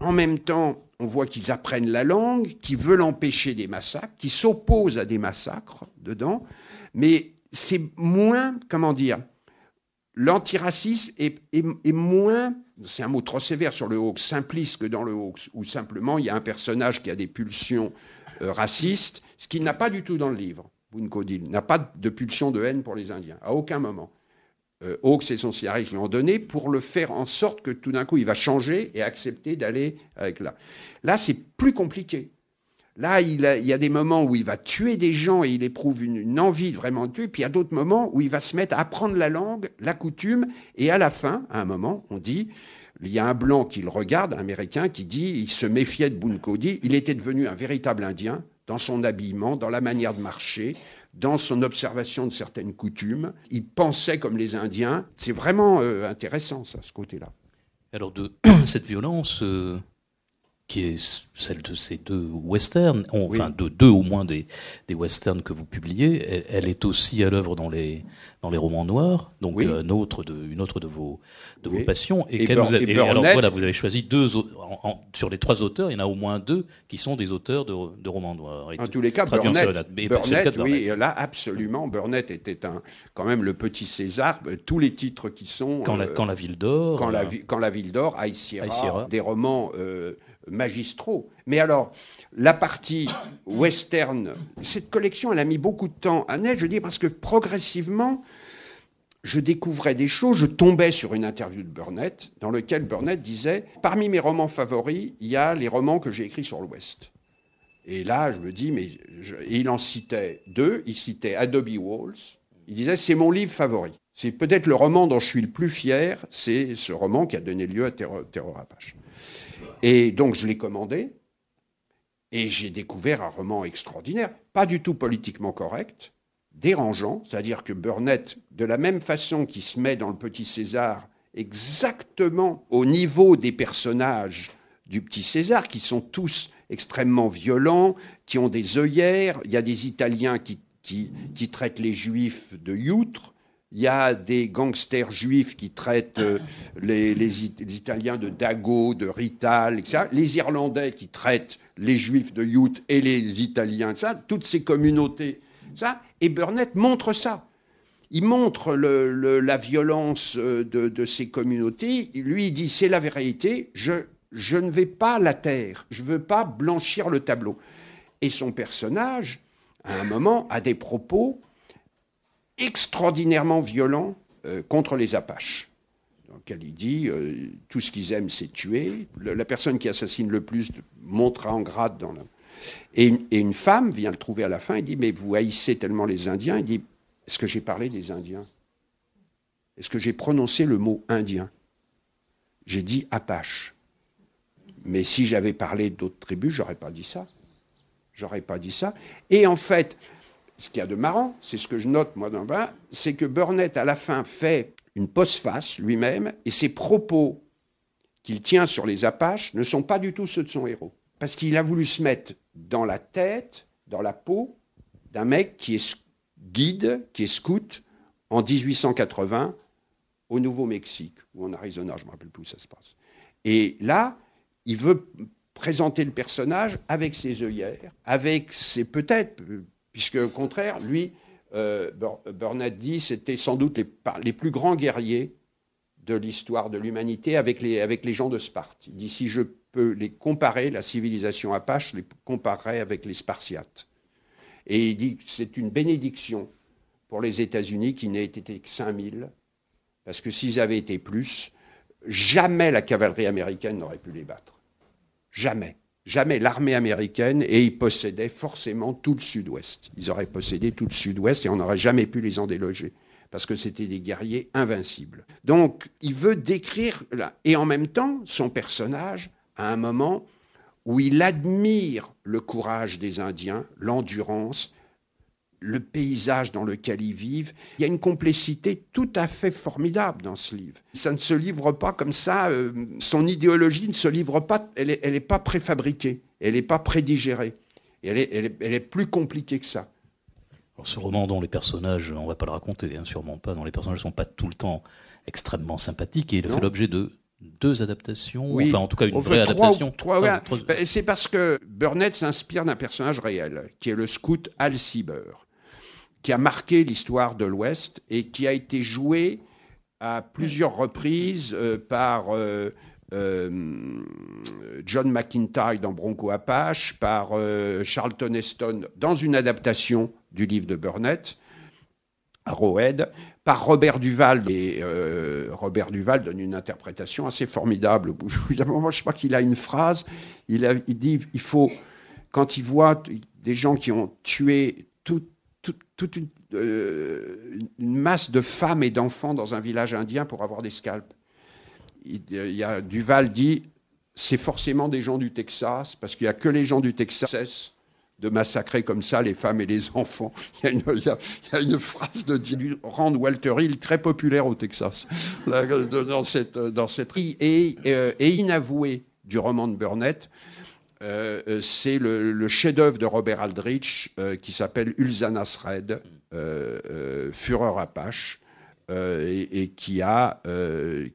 S3: en même temps on voit qu'ils apprennent la langue, qu'ils veulent empêcher des massacres, qu'ils s'opposent à des massacres dedans, mais c'est moins, comment dire, l'antiracisme est, moins, c'est un mot trop sévère sur le Hawks, simpliste que dans le Hawks, où simplement il y a un personnage qui a des pulsions euh, racistes, ce qu'il n'a pas du tout dans le livre. Bunkodil n'a pas de pulsion de haine pour les Indiens, à aucun moment. Euh, Hawks et son scénariste lui ont donné pour le faire en sorte que tout d'un coup il va changer et accepter d'aller avec là. Là, c'est plus compliqué. Là, il, y a des moments où il va tuer des gens et il éprouve une, envie vraiment de tuer, puis il y a d'autres moments où il va se mettre à apprendre la langue, la coutume, et à la fin, à un moment, on dit, il y a un blanc qui le regarde, un américain, qui dit, il se méfiait de Bunkodi, il était devenu un véritable indien dans son habillement, dans la manière de marcher, dans son observation de certaines coutumes. Il pensait comme les Indiens. C'est vraiment euh, intéressant, ça, ce côté-là.
S2: Alors, de cette violence, euh, qui est celle de ces deux westerns, enfin de deux au moins des, des westerns que vous publiez, elle, est aussi à l'œuvre dans les dans les romans noirs, donc une autre de une autre de vos de vos passions. Et, vous avez, alors voilà, vous avez choisi deux sur les trois auteurs, il y en a au moins deux qui sont des auteurs de, de romans noirs.
S3: En tous les cas, Burnett, Burnett oui, là absolument, Burnett était un quand même le petit César. Tous les titres qui sont
S2: quand la, euh, quand la ville d'or,
S3: quand, la, euh, quand la ville d'or, Aïe des romans. Euh, magistraux. Mais alors, la partie western, cette collection, elle a mis beaucoup de temps à naître, je dis, parce que progressivement, je découvrais des choses, je tombais sur une interview de Burnett, dans lequel Burnett disait, parmi mes romans favoris, il y a les romans que j'ai écrits sur l'Ouest. Et là, je me dis, mais il en citait deux, il citait Adobe Walls, il disait, c'est mon livre favori. C'est peut-être le roman dont je suis le plus fier, c'est ce roman qui a donné lieu à Terror Apache. Et donc je l'ai commandé, et j'ai découvert un roman extraordinaire, pas du tout politiquement correct, dérangeant, c'est-à-dire que Burnett, de la même façon qu'il se met dans le Petit César, exactement au niveau des personnages du Petit César, qui sont tous extrêmement violents, qui ont des œillères, il y a des Italiens qui, traitent les Juifs de youtres, il y a des gangsters juifs qui traitent euh, les, Italiens de Dago, de Rital. Les Irlandais qui traitent les Juifs de Youth et les Italiens, ça. Toutes ces communautés, ça. Et Burnett montre ça. Il montre la violence euh, de, ces communautés. Lui, il dit c'est la vérité. Je, je ne vais pas la taire. Je ne veux pas blanchir le tableau. Et son personnage, à un moment, a des propos extraordinairement violent euh, contre les Apaches. Dans lequel il dit euh, tout ce qu'ils aiment, c'est tuer. la personne qui assassine le plus montera en grade dans Et, une femme vient le trouver à la fin et dit Mais vous haïssez tellement les Indiens Il dit Est-ce que j'ai parlé des Indiens? Est-ce que j'ai prononcé le mot indien? J'ai dit Apache. Mais si j'avais parlé d'autres tribus, j'aurais pas dit ça. J'aurais pas dit ça. Et en fait, ce qu'il y a de marrant, c'est ce que je note moi dans bas, c'est que Burnett à la fin fait une postface lui-même et ses propos qu'il tient sur les Apaches ne sont pas du tout ceux de son héros. Parce qu'il a voulu se mettre dans la tête, dans la peau d'un mec qui est guide, qui est scout en 1880 au Nouveau-Mexique ou en Arizona, je ne me rappelle plus où ça se passe. Et là, il veut présenter le personnage avec ses œillères, avec ses peut-être puisque au contraire, lui, euh, Burnett dit, c'était sans doute les, plus grands guerriers de l'histoire de l'humanité avec les, avec les gens de Sparte. Il dit, si je peux les comparer, la civilisation apache, les comparerais avec les Spartiates. Et il dit c'est une bénédiction pour les États-Unis qui n'aient été que 5000, parce que s'ils avaient été plus, jamais la cavalerie américaine n'aurait pu les battre. Jamais jamais l'armée américaine et ils possédaient forcément tout le sud-ouest. Ils auraient possédé tout le sud-ouest et on n'aurait jamais pu les en déloger parce que c'était des guerriers invincibles. Donc, il veut décrire. Et en même temps, son personnage, à un moment où il admire le courage des Indiens, l'endurance, le paysage dans lequel ils vivent. Il y a une complicité tout à fait formidable dans ce livre. Ça ne se livre pas comme ça, euh, son idéologie ne se livre pas, elle n'est est pas préfabriquée, elle n'est pas prédigérée. Elle est, elle, est, plus compliquée que ça.
S2: Alors ce roman dont les personnages, on ne va pas le raconter, hein, sûrement pas, dont les personnages ne sont pas tout le temps extrêmement sympathiques, et il a fait l'objet de deux adaptations, enfin en tout cas une vraie adaptation.
S3: Ben, c'est parce que Burnett s'inspire d'un personnage réel, qui est le scout Al Sieber qui a marqué l'histoire de l'Ouest et qui a été joué à plusieurs reprises par John McIntyre dans Bronco Apache, par Charlton Heston dans une adaptation du livre de Burnett Roed, par Robert Duval. Et Robert Duval donne une interprétation assez formidable. moment, je crois qu'il a une phrase. Il, il dit il faut quand il voit des gens qui ont tué toute euh, une, masse de femmes et d'enfants dans un village indien pour avoir des scalps. Il, y a Duval dit c'est forcément des gens du Texas parce qu'il n'y a que les gens du Texas de massacrer comme ça les femmes et les enfants. Il y a une, phrase de Rand Walter Hill très populaire au Texas dans cette dans cette et, euh, et inavoué du roman de Burnett euh, euh, c'est le, chef-d'œuvre de Robert Aldrich euh, qui s'appelle Ulzanas Red, Fureur Apache, et, qui, a,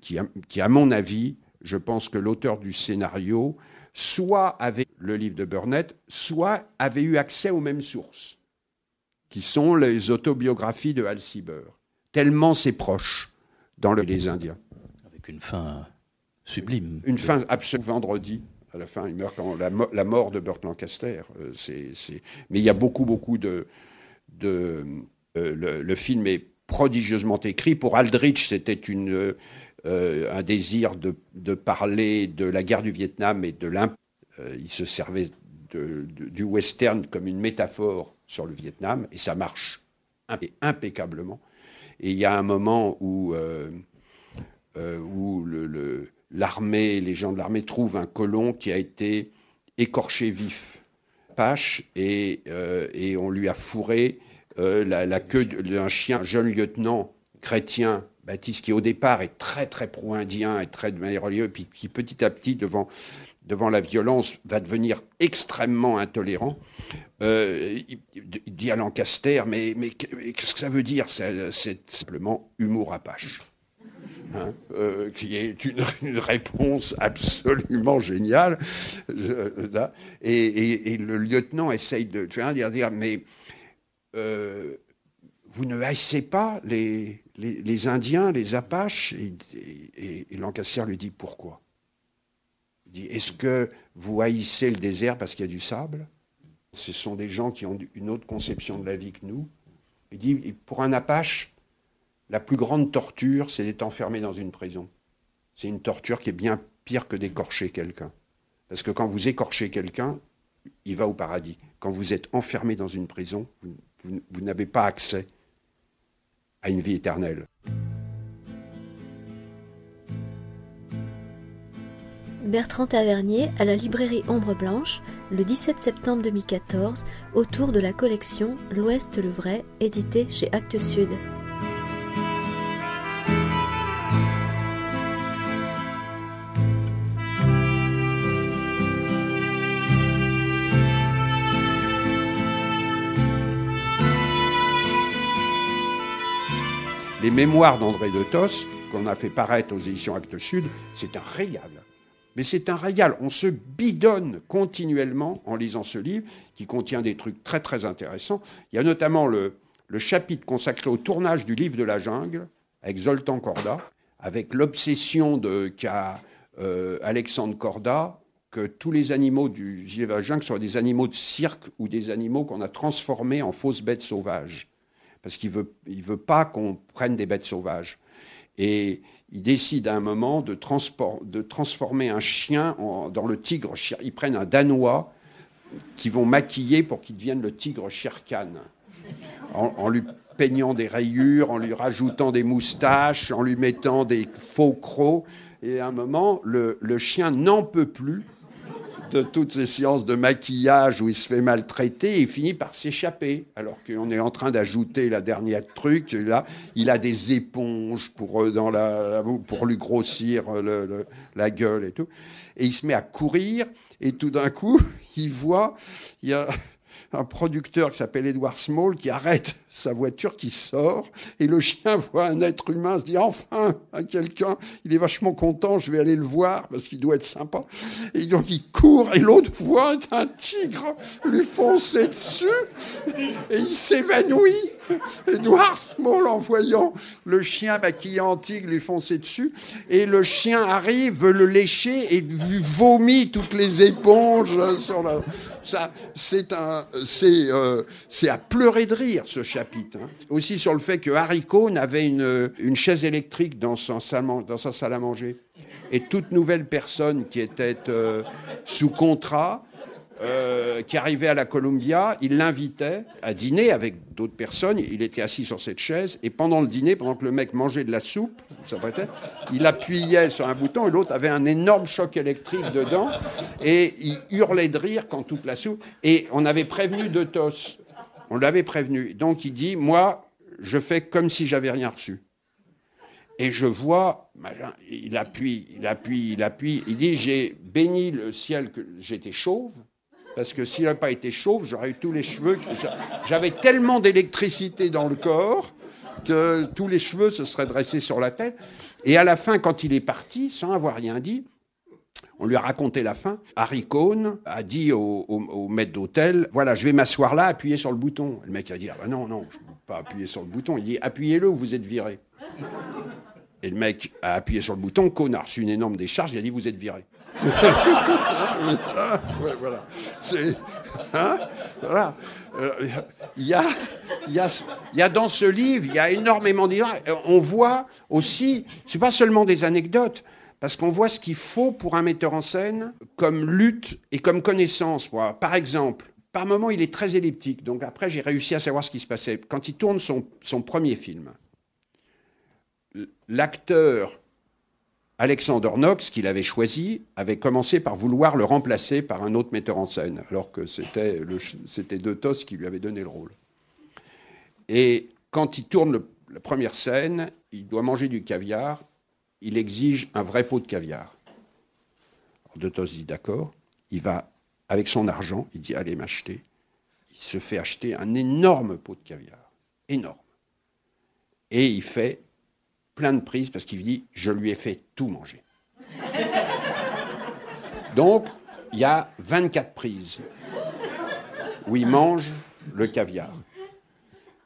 S3: qui, a, qui, à mon avis, je pense que l'auteur du scénario, soit avait le livre de Burnett, soit avait eu accès aux mêmes sources, qui sont les autobiographies de Hal Sieber. Tellement c'est proche dans le, les Indiens.
S2: Avec une fin sublime.
S3: Une fin absolue vendredi à la fin, il meurt quand la, mort de Burt Lancaster. Euh, Mais il y a beaucoup, beaucoup de. euh, le, film est prodigieusement écrit. Pour Aldrich, c'était euh, un désir de, parler de la guerre du Vietnam et de l'imp. il se servait du western comme une métaphore sur le Vietnam, et ça marche impeccablement. Et il y a un moment où, où le l'armée, les gens de l'armée trouvent un colon qui a été écorché vif, Pache, et, euh, on lui a fourré euh, la, queue d'un chien, un jeune lieutenant chrétien, Baptiste, qui au départ est très très pro-indien et très de manière religieuse, puis qui petit à petit, devant, la violence, va devenir extrêmement intolérant. Euh, il, dit à Lancaster, mais, qu'est-ce que ça veut dire C'est simplement humour apache. Hein, euh, qui est une, réponse absolument géniale. et, le lieutenant essaye de dire, mais euh, vous ne haïssez pas les, les, Indiens, les Apaches? Et, et, Lancaster lui dit pourquoi? Il dit est-ce que vous haïssez le désert parce qu'il y a du sable? Ce sont des gens qui ont une autre conception de la vie que nous. Il dit pour un Apache, la plus grande torture, c'est d'être enfermé dans une prison. C'est une torture qui est bien pire que d'écorcher quelqu'un. Parce que quand vous écorchez quelqu'un, il va au paradis. Quand vous êtes enfermé dans une prison, vous, n'avez pas accès à une vie éternelle.
S1: Bertrand Tavernier à la librairie Ombre Blanche le 17 septembre 2014 autour de la collection L'Ouest le vrai édité chez Actes Sud.
S3: Les mémoires d'André de Tos, qu'on a fait paraître aux éditions Actes Sud, c'est un régal. Mais c'est un régal. On se bidonne continuellement en lisant ce livre qui contient des trucs très très intéressants. Il y a notamment le, chapitre consacré au tournage du livre de la jungle avec Zoltan Korda, avec l'obsession qu'a euh, Alexandre Korda que tous les animaux du la jungle soient des animaux de cirque ou des animaux qu'on a transformés en fausses bêtes sauvages parce qu'il veut, il veut pas qu'on prenne des bêtes sauvages. Et il décide à un moment de, transformer un chien dans le tigre. Ils prennent un Danois qui vont maquiller pour qu'il devienne le tigre Sherkan, en, en, lui peignant des rayures, en lui rajoutant des moustaches, en lui mettant des faux crocs. Et à un moment, le chien n'en peut plus de toutes ces séances de maquillage où il se fait maltraiter et finit par s'échapper. Alors qu'on est en train d'ajouter la dernière truc. Là, il a des éponges pour, euh, lui grossir euh, la gueule et tout. Et il se met à courir et tout d'un coup, il voit, il y a un producteur qui s'appelle Edward Small qui arrête sa voiture, qui sort, et le chien voit un être humain, se dit enfin, quelqu'un, il est vachement content, je vais aller le voir parce qu'il doit être sympa. Et donc il court, et l'autre voit un tigre lui foncer dessus, et il s'évanouit. Edward Small, en voyant le chien maquillé en tigre lui foncer dessus, et le chien arrive, veut le lécher, et lui vomit toutes les éponges sur la... Ça, c'est un, c'est, euh, c'est à pleurer de rire ce Hein. Aussi sur le fait que Harry Cohn avait une, une chaise électrique dans, son dans sa salle à manger. Et toute nouvelle personne qui était euh, sous contrat euh, qui arrivait à la Columbia, il l'invitait à dîner avec d'autres personnes. Il était assis sur cette chaise et pendant le dîner, pendant que le mec mangeait de la soupe, ça il appuyait sur un bouton et l'autre avait un énorme choc électrique dedans et il hurlait de rire quand toute la soupe. Et on avait prévenu de Tos. On l'avait prévenu. Donc il dit, moi, je fais comme si j'avais rien reçu. Et je vois, il appuie, il appuie, il appuie. Il dit, j'ai béni le ciel que j'étais chauve parce que s'il n'avait pas été chauve, j'aurais eu tous les cheveux. J'avais tellement d'électricité dans le corps que tous les cheveux se seraient dressés sur la tête. Et à la fin, quand il est parti, sans avoir rien dit, on lui a raconté la fin. Harry Cohn a dit au, maître d'hôtel Voilà, je vais m'asseoir là, appuyer sur le bouton. Le mec a dit ah ben Non, non, je ne peux pas appuyer sur le bouton. Il dit Appuyez-le ou vous êtes viré. Et le mec a appuyé sur le bouton. Cohn a reçu une énorme décharge. Il a dit Vous êtes viré. voilà. Il y, a, dans ce livre, il y a énormément d'histoires. On voit aussi, c'est pas seulement des anecdotes, parce qu'on voit ce qu'il faut pour un metteur en scène comme lutte et comme connaissance. Par exemple, par moment, il est très elliptique. Donc après, j'ai réussi à savoir ce qui se passait. Quand il tourne son, son premier film, l'acteur Alexander Knox, qu'il avait choisi, avait commencé par vouloir le remplacer par un autre metteur en scène, alors que c'était, De Tos qui lui avait donné le rôle. Et quand il tourne la première scène, il doit manger du caviar, il exige un vrai pot de caviar. Tos dit d'accord, il va avec son argent, il dit allez m'acheter. Il se fait acheter un énorme pot de caviar, énorme. Et il fait plein de prises parce qu'il dit Je lui ai fait tout manger. Donc, il y a 24 prises où il mange le caviar.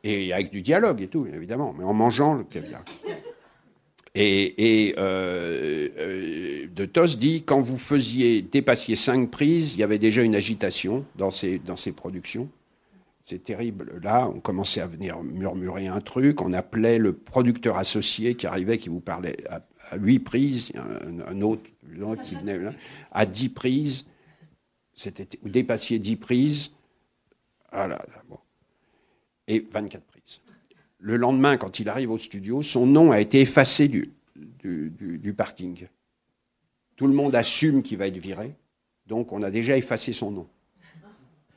S3: Et avec du dialogue et tout, évidemment, mais en mangeant le caviar. Et, euh, euh, De Tos dit quand vous faisiez dépassiez cinq prises, il y avait déjà une agitation dans ces, dans ces productions. C'est terrible. Là, on commençait à venir murmurer un truc. On appelait le producteur associé qui arrivait, qui vous parlait à, huit prises, un, autre qui venait à dix prises. C'était, dépassiez dix prises. Voilà, ah bon. Et 24 prises. Le lendemain, quand il arrive au studio, son nom a été effacé du, parking. Tout le monde assume qu'il va être viré. Donc, on a déjà effacé son nom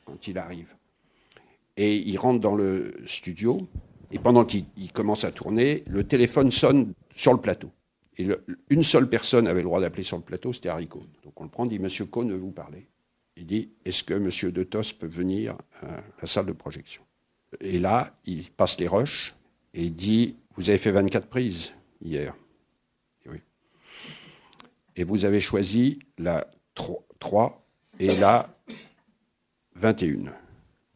S3: quand il arrive. Et il rentre dans le studio, et pendant qu'il commence à tourner, le téléphone sonne sur le plateau. Et une seule personne avait le droit d'appeler sur le plateau, c'était Harry Cohn. Donc on le prend, dit Monsieur Cohn veut vous parler. Il dit Est-ce que Monsieur De Tos peut venir à la salle de projection? Et là, il passe les rushs et il dit Vous avez fait 24 prises hier. Et, oui. et vous avez choisi la 3 et la 21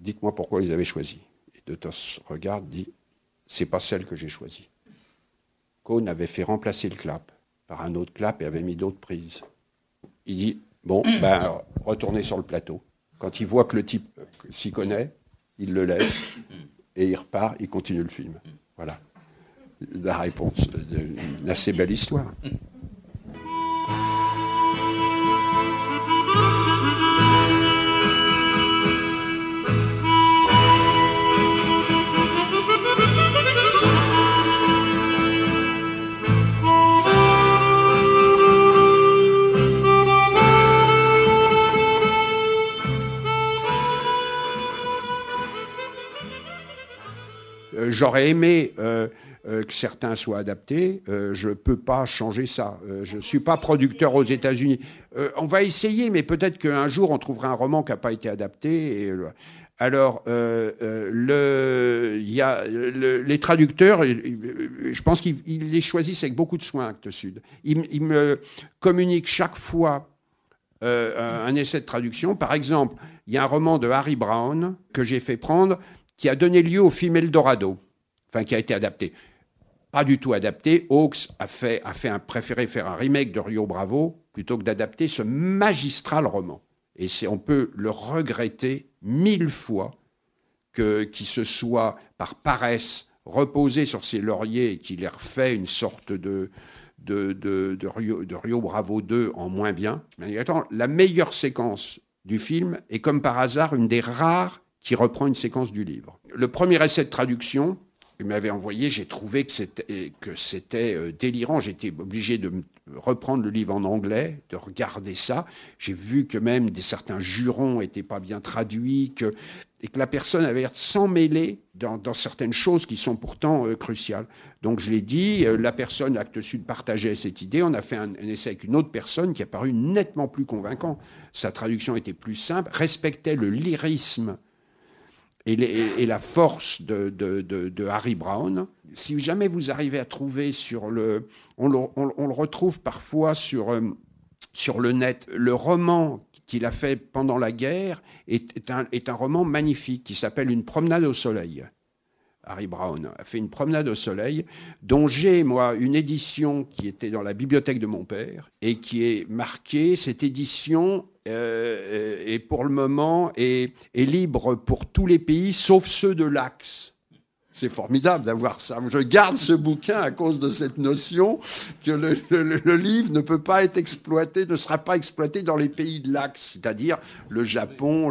S3: dites-moi pourquoi ils avaient choisi. Et De Tos regarde, dit, c'est pas celle que j'ai choisie. Cohn avait fait remplacer le clap par un autre clap et avait mis d'autres prises. Il dit, bon, ben, retournez sur le plateau. Quand il voit que le type s'y connaît, il le laisse et il repart, il continue le film. Voilà. La réponse d'une assez belle histoire. J'aurais aimé euh, que certains soient adaptés. je ne peux pas changer ça. je ne suis pas producteur aux États-Unis. on va essayer, mais peut-être qu'un jour on trouvera un roman qui n'a pas été adapté. Alors, euh, euh, y a les traducteurs, je pense qu'ils les choisissent avec beaucoup de soin, Actes Sud. Ils, me communiquent chaque fois euh, un essai de traduction. Par exemple, il y a un roman de Harry Brown que j'ai fait prendre qui a donné lieu au film Eldorado, enfin qui a été adapté. Pas du tout adapté. Hawks a fait, a fait un préféré faire un remake de Rio Bravo plutôt que d'adapter ce magistral roman. Et on peut le regretter mille fois que qu'il se soit par paresse reposé sur ses lauriers et qu'il ait refait une sorte de de, de, de, Rio, de, Rio, Bravo 2 en moins bien. Mais attends, la meilleure séquence du film est comme par hasard une des rares qui reprend une séquence du livre. Le premier essai de traduction, il m'avait envoyé, j'ai trouvé que c'était, c'était euh, délirant. J'étais obligé de reprendre le livre en anglais, de regarder ça. J'ai vu que même des, certains jurons n'étaient pas bien traduits, que, et que la personne avait l'air de s'emmêler dans, dans, certaines choses qui sont pourtant euh, cruciales. Donc je l'ai dit, euh, la personne Acte Sud partageait cette idée. On a fait un, un, essai avec une autre personne qui a paru nettement plus convaincant. Sa traduction était plus simple, respectait le lyrisme et, la force de, Harry Brown. Si jamais vous arrivez à trouver sur le... On le, retrouve parfois sur, euh, sur le net. Le roman qu'il a fait pendant la guerre est, un, est un roman magnifique qui s'appelle Une promenade au soleil. Harry Brown a fait une promenade au soleil, dont j'ai, moi, une édition qui était dans la bibliothèque de mon père et qui est marquée, cette édition euh, est pour le moment est, libre pour tous les pays, sauf ceux de l'Axe. C'est formidable d'avoir ça. Je garde ce bouquin à cause de cette notion que le, le, livre ne peut pas être exploité, ne sera pas exploité dans les pays de l'Axe, c'est-à-dire le Japon,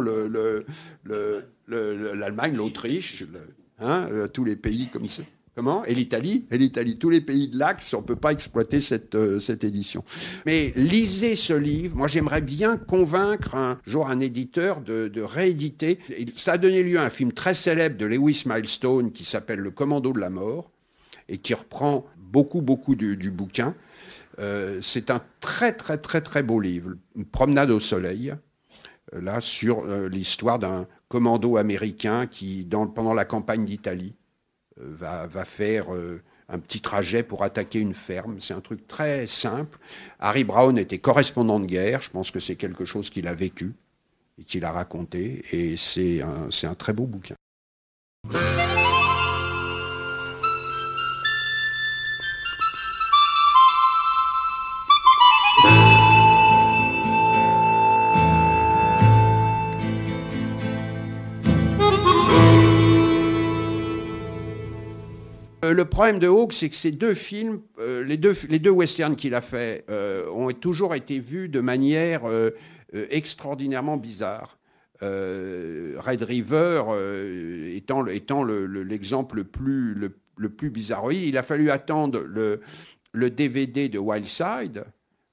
S3: l'Allemagne, l'Autriche, Hein, euh, tous les pays comme ça. Comment? Et l'Italie? Et l'Italie, tous les pays de l'Axe, on ne peut pas exploiter cette, euh, cette édition. Mais lisez ce livre. Moi, j'aimerais bien convaincre un jour un éditeur de, rééditer. Ça a donné lieu à un film très célèbre de Lewis Milestone qui s'appelle Le Commando de la mort et qui reprend beaucoup, beaucoup du, bouquin. Euh, c'est un très, très, très, très beau livre. Une promenade au soleil, euh, là, sur l'histoire d'un commando américain qui, pendant la campagne d'Italie, euh, va, faire euh, un petit trajet pour attaquer une ferme. C'est un truc très simple. Harry Brown était correspondant de guerre. Je pense que c'est quelque chose qu'il a vécu et qu'il a raconté. Et c'est un très beau bouquin. Le problème de Hawke, c'est que ces deux films, euh, les, deux, westerns qu'il a fait, euh, ont toujours été vus de manière euh, extraordinairement bizarre. Red River étant, l'exemple le, plus, le, plus bizarre. il a fallu attendre le, le DVD de Wildside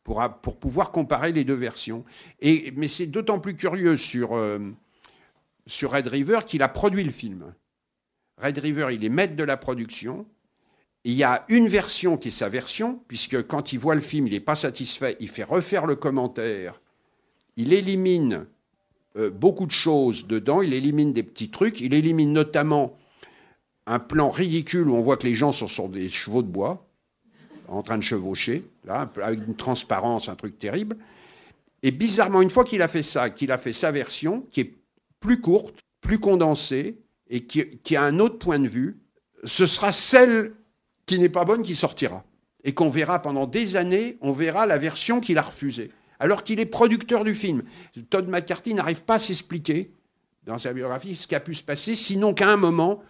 S3: pour, pour pouvoir comparer les deux versions. Mais c'est d'autant plus curieux sur Red River qu'il a produit le film. Red River, il est maître de la production. Il y a une version qui est sa version, puisque quand il voit le film, il n'est pas satisfait, il fait refaire le commentaire, il élimine euh, beaucoup de choses dedans, il élimine des petits trucs, il élimine notamment un plan ridicule où on voit que les gens sont sur des chevaux de bois, en train de chevaucher, avec une transparence, un truc terrible. Et bizarrement, une fois qu'il a fait ça, qu'il a fait sa version, qui est plus courte, plus condensée, et qui, a un autre point de vue, ce sera celle qui n'est pas bonne qui sortira. Et qu'on verra pendant des années, on verra la version qu'il a refusée. Alors qu'il est producteur du film. Todd McCarthy n'arrive pas à s'expliquer dans sa biographie ce qui a pu se passer, sinon qu'à un moment,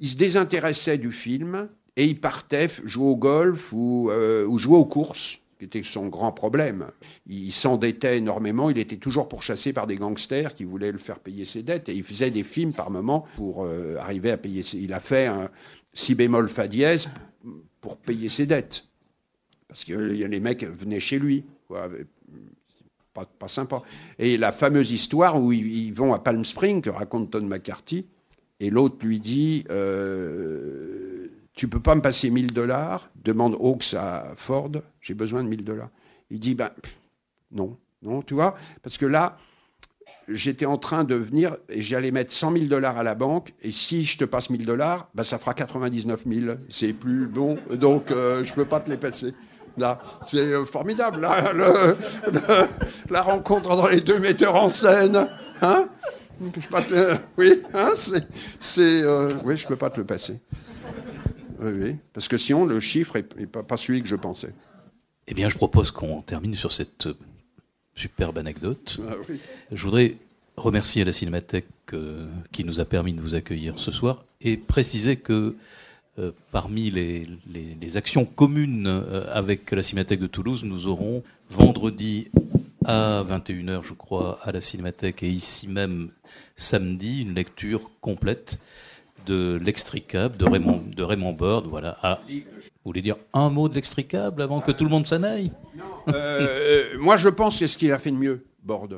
S3: il se désintéressait du film et il partait jouer au golf ou, euh, ou jouer aux courses qui était son grand problème. Il s'endettait énormément, il était toujours pourchassé par des gangsters qui voulaient le faire payer ses dettes, et il faisait des films par moment pour euh, arriver à payer ses... Il a fait un si bémol fa dièse pour payer ses dettes. Parce que les mecs venaient chez lui. pas, pas, sympa. Et la fameuse histoire où ils, vont à Palm Springs, que raconte Tom McCarthy, et l'autre lui dit... Euh, tu peux pas me passer 1000 dollars Demande Hawks à Ford, j'ai besoin de 1000 dollars. Il dit, ben, non, non, tu vois, parce que là, j'étais en train de venir et j'allais mettre 100 000 dollars à la banque. Et si je te passe 1000 dollars, bah, ça fera 99 000. C'est plus bon. Donc, euh, je ne peux pas te les passer. C'est euh, formidable, là, la rencontre entre les deux metteurs en scène. Hein oui, hein, c'est, euh, oui, je ne peux pas te le passer. Oui, oui, parce que sinon, le chiffre n'est pas, celui que je pensais.
S2: Eh bien, je propose qu'on termine sur cette superbe anecdote. Ah je voudrais remercier la Cinémathèque euh, qui nous a permis de vous accueillir ce soir et préciser que euh, parmi les, actions communes euh, avec la Cinémathèque de Toulouse, nous aurons vendredi à 21h, je crois, à la Cinémathèque et ici même samedi, une lecture complète de l'extricable de Raymond, de Raymond. Voilà. Vous voulez dire un mot de l'extricable avant que tout le monde s'en aille?
S3: Euh, Moi, je pense que ce qu'il a fait de mieux, Bord.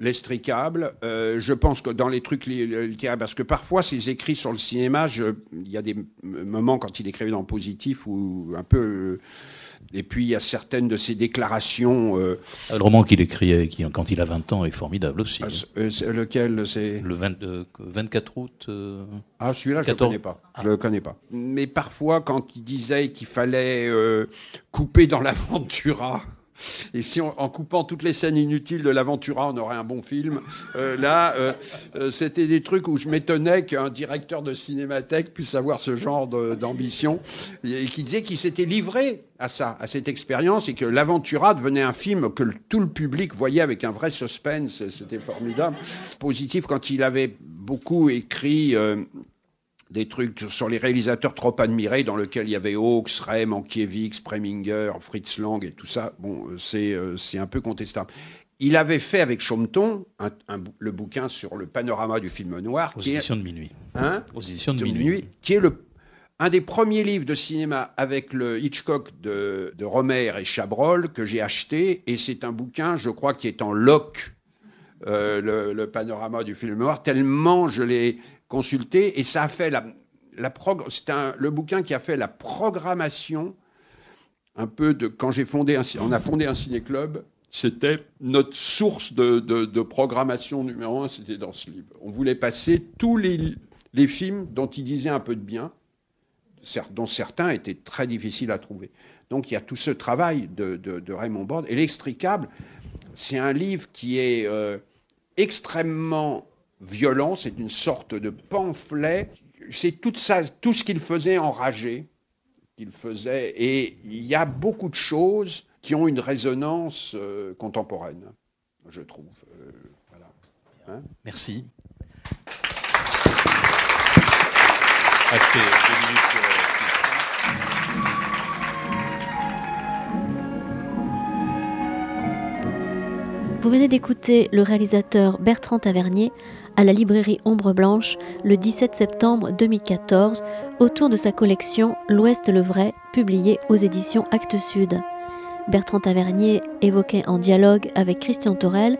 S3: L'extricable. Euh, je pense que dans les trucs littéraires, parce que parfois, ses écrits sur le cinéma, il y a des moments quand il écrivait dans le positif ou un peu. Et puis il y a certaines de ses déclarations. Euh,
S2: le roman qu'il écrit quand il a 20 ans est formidable aussi. Ah,
S3: euh, lequel c'est?
S2: Le 24 euh, août.
S3: ah celui-là je ne le connais pas. Je le connais pas. Mais parfois quand il disait qu'il fallait couper dans l'aventura et si en coupant toutes les scènes inutiles de l'Aventura, on aurait un bon film. Euh, là, euh, euh, c'était des trucs où je m'étonnais qu'un directeur de cinémathèque puisse avoir ce genre d'ambition et qui disait qu'il s'était livré à ça, à cette expérience, et que l'Aventura devenait un film que tout le public voyait avec un vrai suspense. C'était formidable. Positif quand il avait beaucoup écrit des trucs sur les réalisateurs trop admirés, dans lesquels il y avait Hawks, Rem, Ankiewicz, Preminger, Fritz Lang et tout ça. Bon, euh, c'est euh, c'est un peu contestable. Il avait fait avec Chomton le bouquin sur le panorama du film noir.
S2: Aux éditions de minuit.
S3: Hein
S2: Aux éditions de, minuit.
S3: Qui est le, un des premiers livres de cinéma avec le Hitchcock de, de Romer et Chabrol que j'ai acheté. Et c'est un bouquin, je crois, qui est en loc, euh, le, le, panorama du film noir, tellement je l'ai consulté et ça a fait la, c'est le bouquin qui a fait la programmation un peu de quand j'ai fondé un, on a fondé un ciné-club, c'était notre source de, programmation numéro un, c'était dans ce livre. On voulait passer tous les, les films dont il disait un peu de bien, dont certains étaient très difficiles à trouver. Donc il y a tout ce travail de, de Raymond Borde. Et L'Extricable, c'est un livre qui est euh, extrêmement violent, c'est une sorte de pamphlet. C'est tout ça, tout ce qu'il faisait enragé, qu'il faisait, et il y a beaucoup de choses qui ont une résonance euh, contemporaine, je trouve. Euh, voilà.
S2: Hein Merci.
S1: Vous venez d'écouter le réalisateur Bertrand Tavernier à la librairie Ombre Blanche le 17 septembre 2014 autour de sa collection L'Ouest le vrai, publiée aux éditions Actes Sud. Bertrand Tavernier évoquait en dialogue avec Christian Torel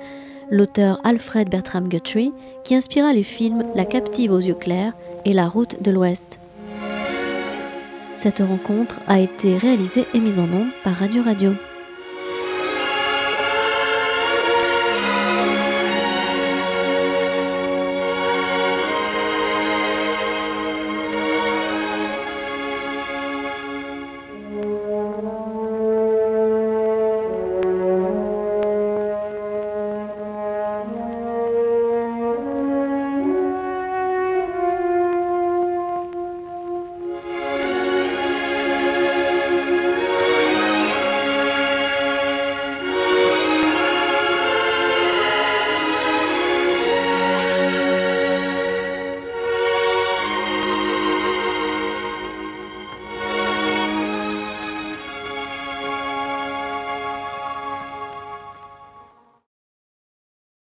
S1: l'auteur Alfred Bertram Guthrie qui inspira les films La captive aux yeux clairs et La route de l'Ouest. Cette rencontre a été réalisée et mise en nom par Radio Radio.